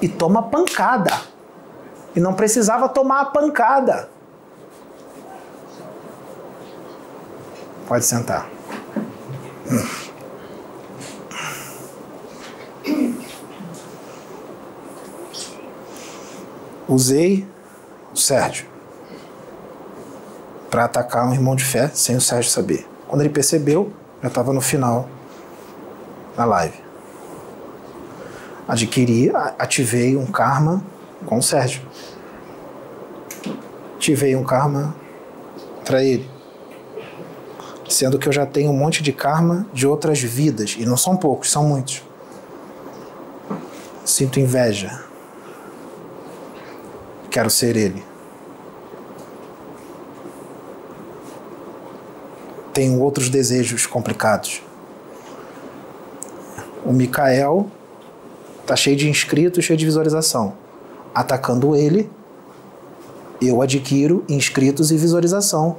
E toma pancada. E não precisava tomar a pancada. Pode sentar. Usei o Sérgio para atacar um irmão de fé sem o Sérgio saber. Quando ele percebeu, já estava no final da live. Adquiri, ativei um karma com o Sérgio. Ativei um karma para ele. Sendo que eu já tenho um monte de karma de outras vidas, e não são poucos, são muitos. Sinto inveja quero ser ele. Tenho outros desejos complicados. O Mikael tá cheio de inscritos, cheio de visualização. Atacando ele, eu adquiro inscritos e visualização,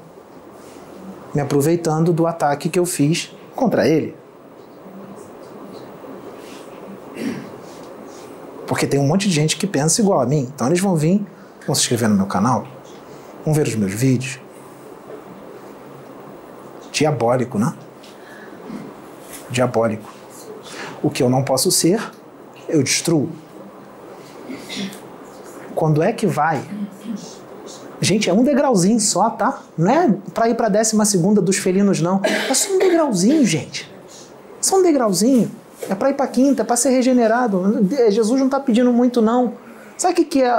me aproveitando do ataque que eu fiz contra ele. Porque tem um monte de gente que pensa igual a mim. Então eles vão vir Vão se inscrever no meu canal? Vão ver os meus vídeos? Diabólico, né? Diabólico. O que eu não posso ser, eu destruo. Quando é que vai? Gente, é um degrauzinho só, tá? Não é para ir para a décima segunda dos felinos, não. É só um degrauzinho, gente. Só um degrauzinho. É para ir para quinta, é para ser regenerado. Jesus não está pedindo muito, não. Sabe o que é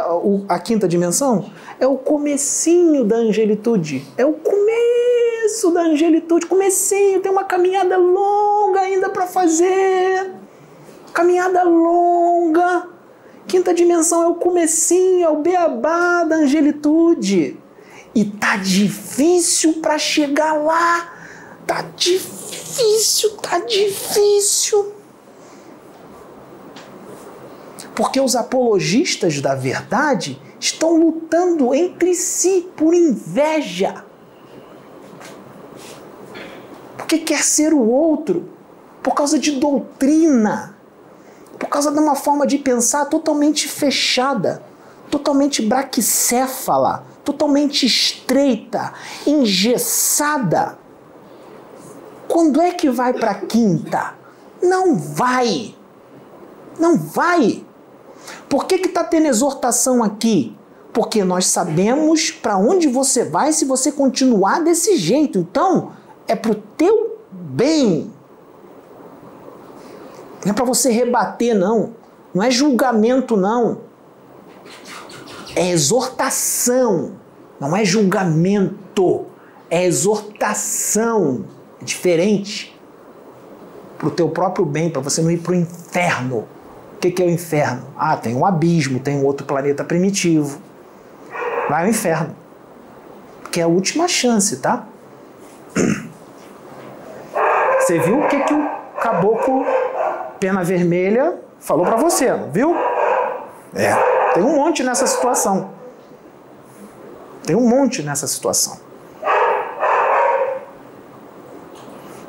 a, quinta dimensão? É o comecinho da angelitude. É o começo da angelitude. Comecinho, tem uma caminhada longa ainda para fazer. Caminhada longa. Quinta dimensão é o comecinho, é o beabá da angelitude. E tá difícil para chegar lá. Tá difícil, tá difícil. Porque os apologistas da verdade estão lutando entre si por inveja. Porque quer ser o outro, por causa de doutrina, por causa de uma forma de pensar totalmente fechada, totalmente braquicéfala, totalmente estreita, engessada. Quando é que vai para quinta? Não vai. Não vai. Por que que tá tendo exortação aqui? Porque nós sabemos para onde você vai se você continuar desse jeito. Então, é pro teu bem. Não é para você rebater não. Não é julgamento não. É exortação. Não é julgamento. É exortação. É diferente. Para o teu próprio bem, para você não ir para o inferno. O que, que é o inferno? Ah, tem um abismo, tem um outro planeta primitivo. Vai ao inferno. Que é a última chance, tá? Você viu o que, que o caboclo pena vermelha falou para você, viu? É, tem um monte nessa situação. Tem um monte nessa situação.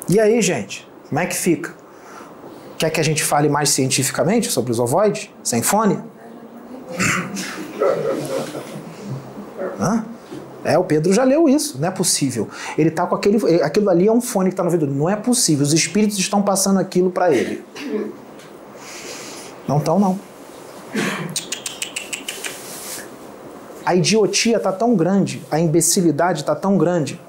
E aí, gente, como é que fica? Quer que a gente fale mais cientificamente sobre os ovoides? Sem fone? Hã? É, o Pedro já leu isso, não é possível. Ele tá com aquele. Aquilo ali é um fone que está no ouvido. Não é possível. Os espíritos estão passando aquilo para ele. Não estão, não. A idiotia está tão grande, a imbecilidade está tão grande,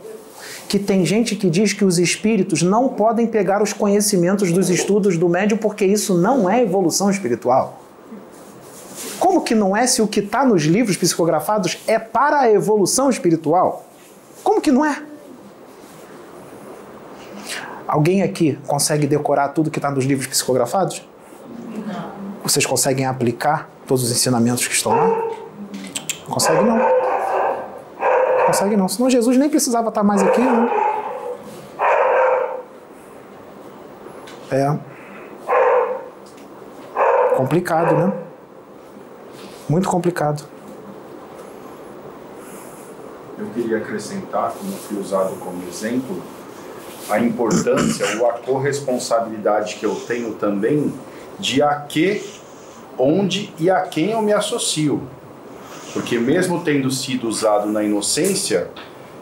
que tem gente que diz que os espíritos não podem pegar os conhecimentos dos estudos do médium porque isso não é evolução espiritual. Como que não é se o que está nos livros psicografados é para a evolução espiritual? Como que não é? Alguém aqui consegue decorar tudo que está nos livros psicografados? Não. Vocês conseguem aplicar todos os ensinamentos que estão lá? Consegue não consegue não. Senão Jesus nem precisava estar mais aqui, né? É. Complicado, né? Muito complicado. Eu queria acrescentar, como fui usado como exemplo, a importância ou a corresponsabilidade que eu tenho também de a que, onde e a quem eu me associo. Porque mesmo tendo sido usado na inocência,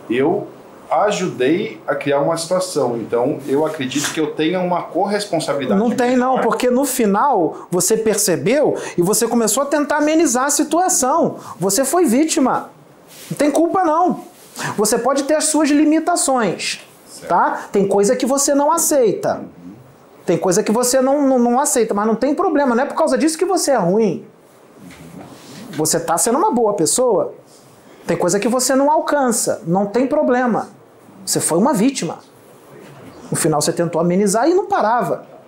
eu ajudei a criar uma situação. Então, eu acredito que eu tenha uma corresponsabilidade. Não tem não, porque no final você percebeu e você começou a tentar amenizar a situação. Você foi vítima. Não tem culpa não. Você pode ter as suas limitações, certo. tá? Tem coisa que você não aceita. Tem coisa que você não, não, não aceita, mas não tem problema. Não é por causa disso que você é ruim. Você está sendo uma boa pessoa. Tem coisa que você não alcança, não tem problema. Você foi uma vítima. No final você tentou amenizar e não parava.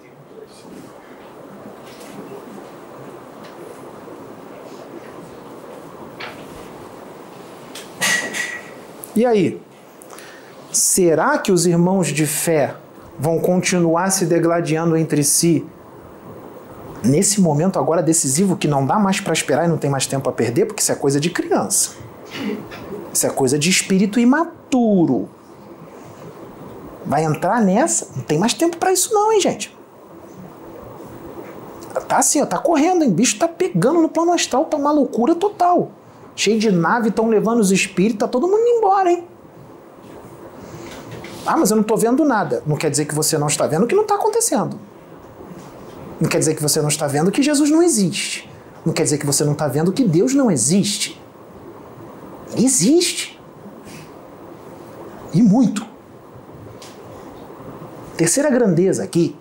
E aí? Será que os irmãos de fé vão continuar se degladiando entre si nesse momento agora decisivo que não dá mais para esperar e não tem mais tempo a perder, porque isso é coisa de criança. Isso é coisa de espírito imaturo. Vai entrar nessa? Não tem mais tempo para isso não, hein, gente? Tá assim, ó, tá correndo, hein? Bicho tá pegando no plano astral, tá uma loucura total. Cheio de nave, estão levando os espíritos, tá todo mundo embora, hein? Ah, mas eu não tô vendo nada. Não quer dizer que você não está vendo o que não está acontecendo. Não quer dizer que você não está vendo que Jesus não existe. Não quer dizer que você não está vendo que Deus não existe. Existe. E muito. Terceira grandeza aqui.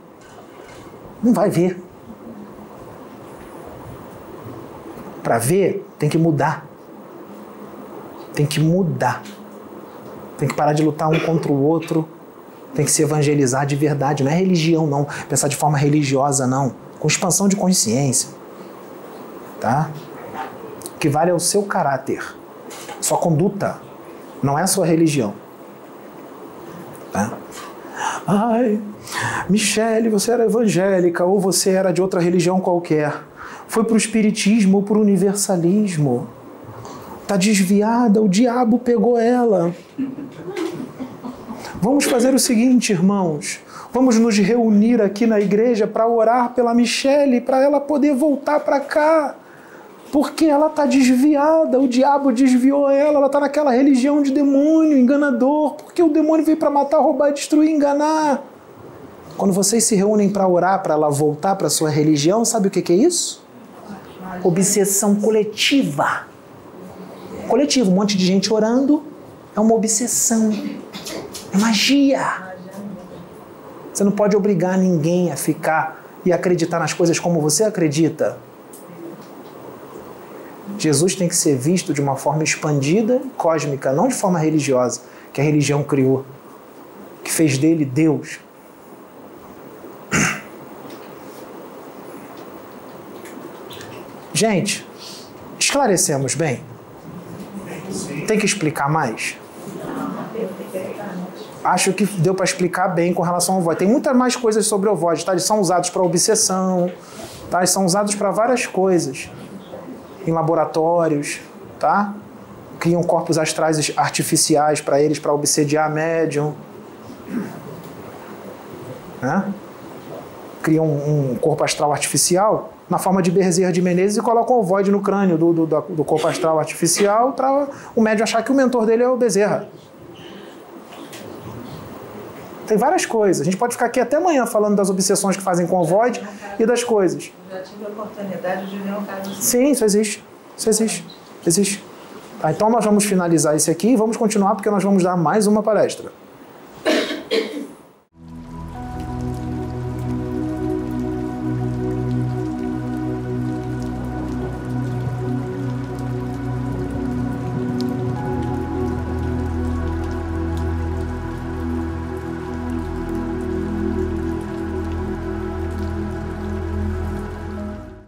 Não vai ver. Para ver, tem que mudar. Tem que mudar. Tem que parar de lutar um contra o outro tem que se evangelizar de verdade, não é religião não, pensar de forma religiosa não, com expansão de consciência. Tá? O que vale é o seu caráter, sua conduta, não é a sua religião. Ai, Michele, você era evangélica ou você era de outra religião qualquer. Foi para o espiritismo ou para o universalismo. Tá desviada, o diabo pegou ela. Vamos fazer o seguinte, irmãos. Vamos nos reunir aqui na igreja para orar pela Michelle, para ela poder voltar para cá. Porque ela está desviada, o diabo desviou ela, ela está naquela religião de demônio, enganador, porque o demônio veio para matar, roubar, destruir, enganar. Quando vocês se reúnem para orar, para ela voltar para sua religião, sabe o que, que é isso? Obsessão coletiva. Coletivo, um monte de gente orando, é uma obsessão, é magia. Você não pode obrigar ninguém a ficar e acreditar nas coisas como você acredita. Jesus tem que ser visto de uma forma expandida, cósmica, não de forma religiosa, que a religião criou, que fez dele Deus. Gente, esclarecemos bem? Tem que explicar mais? Acho que deu para explicar bem com relação ao void. Tem muitas mais coisas sobre o void, tá? Eles são usados para obsessão, tá? Eles são usados para várias coisas em laboratórios, tá? Criam corpos astrais artificiais para eles, para obsediar médium. Né? Criam um corpo astral artificial na forma de Bezerra de Menezes e colocam o void no crânio do, do, do corpo astral artificial para o médium achar que o mentor dele é o Bezerra. Tem várias coisas. A gente pode ficar aqui até amanhã falando das obsessões que fazem com o void e das coisas. Já tive a oportunidade de ver um caso assim. Sim, isso existe. Isso existe. Existe. Tá, então nós vamos finalizar esse aqui e vamos continuar porque nós vamos dar mais uma palestra.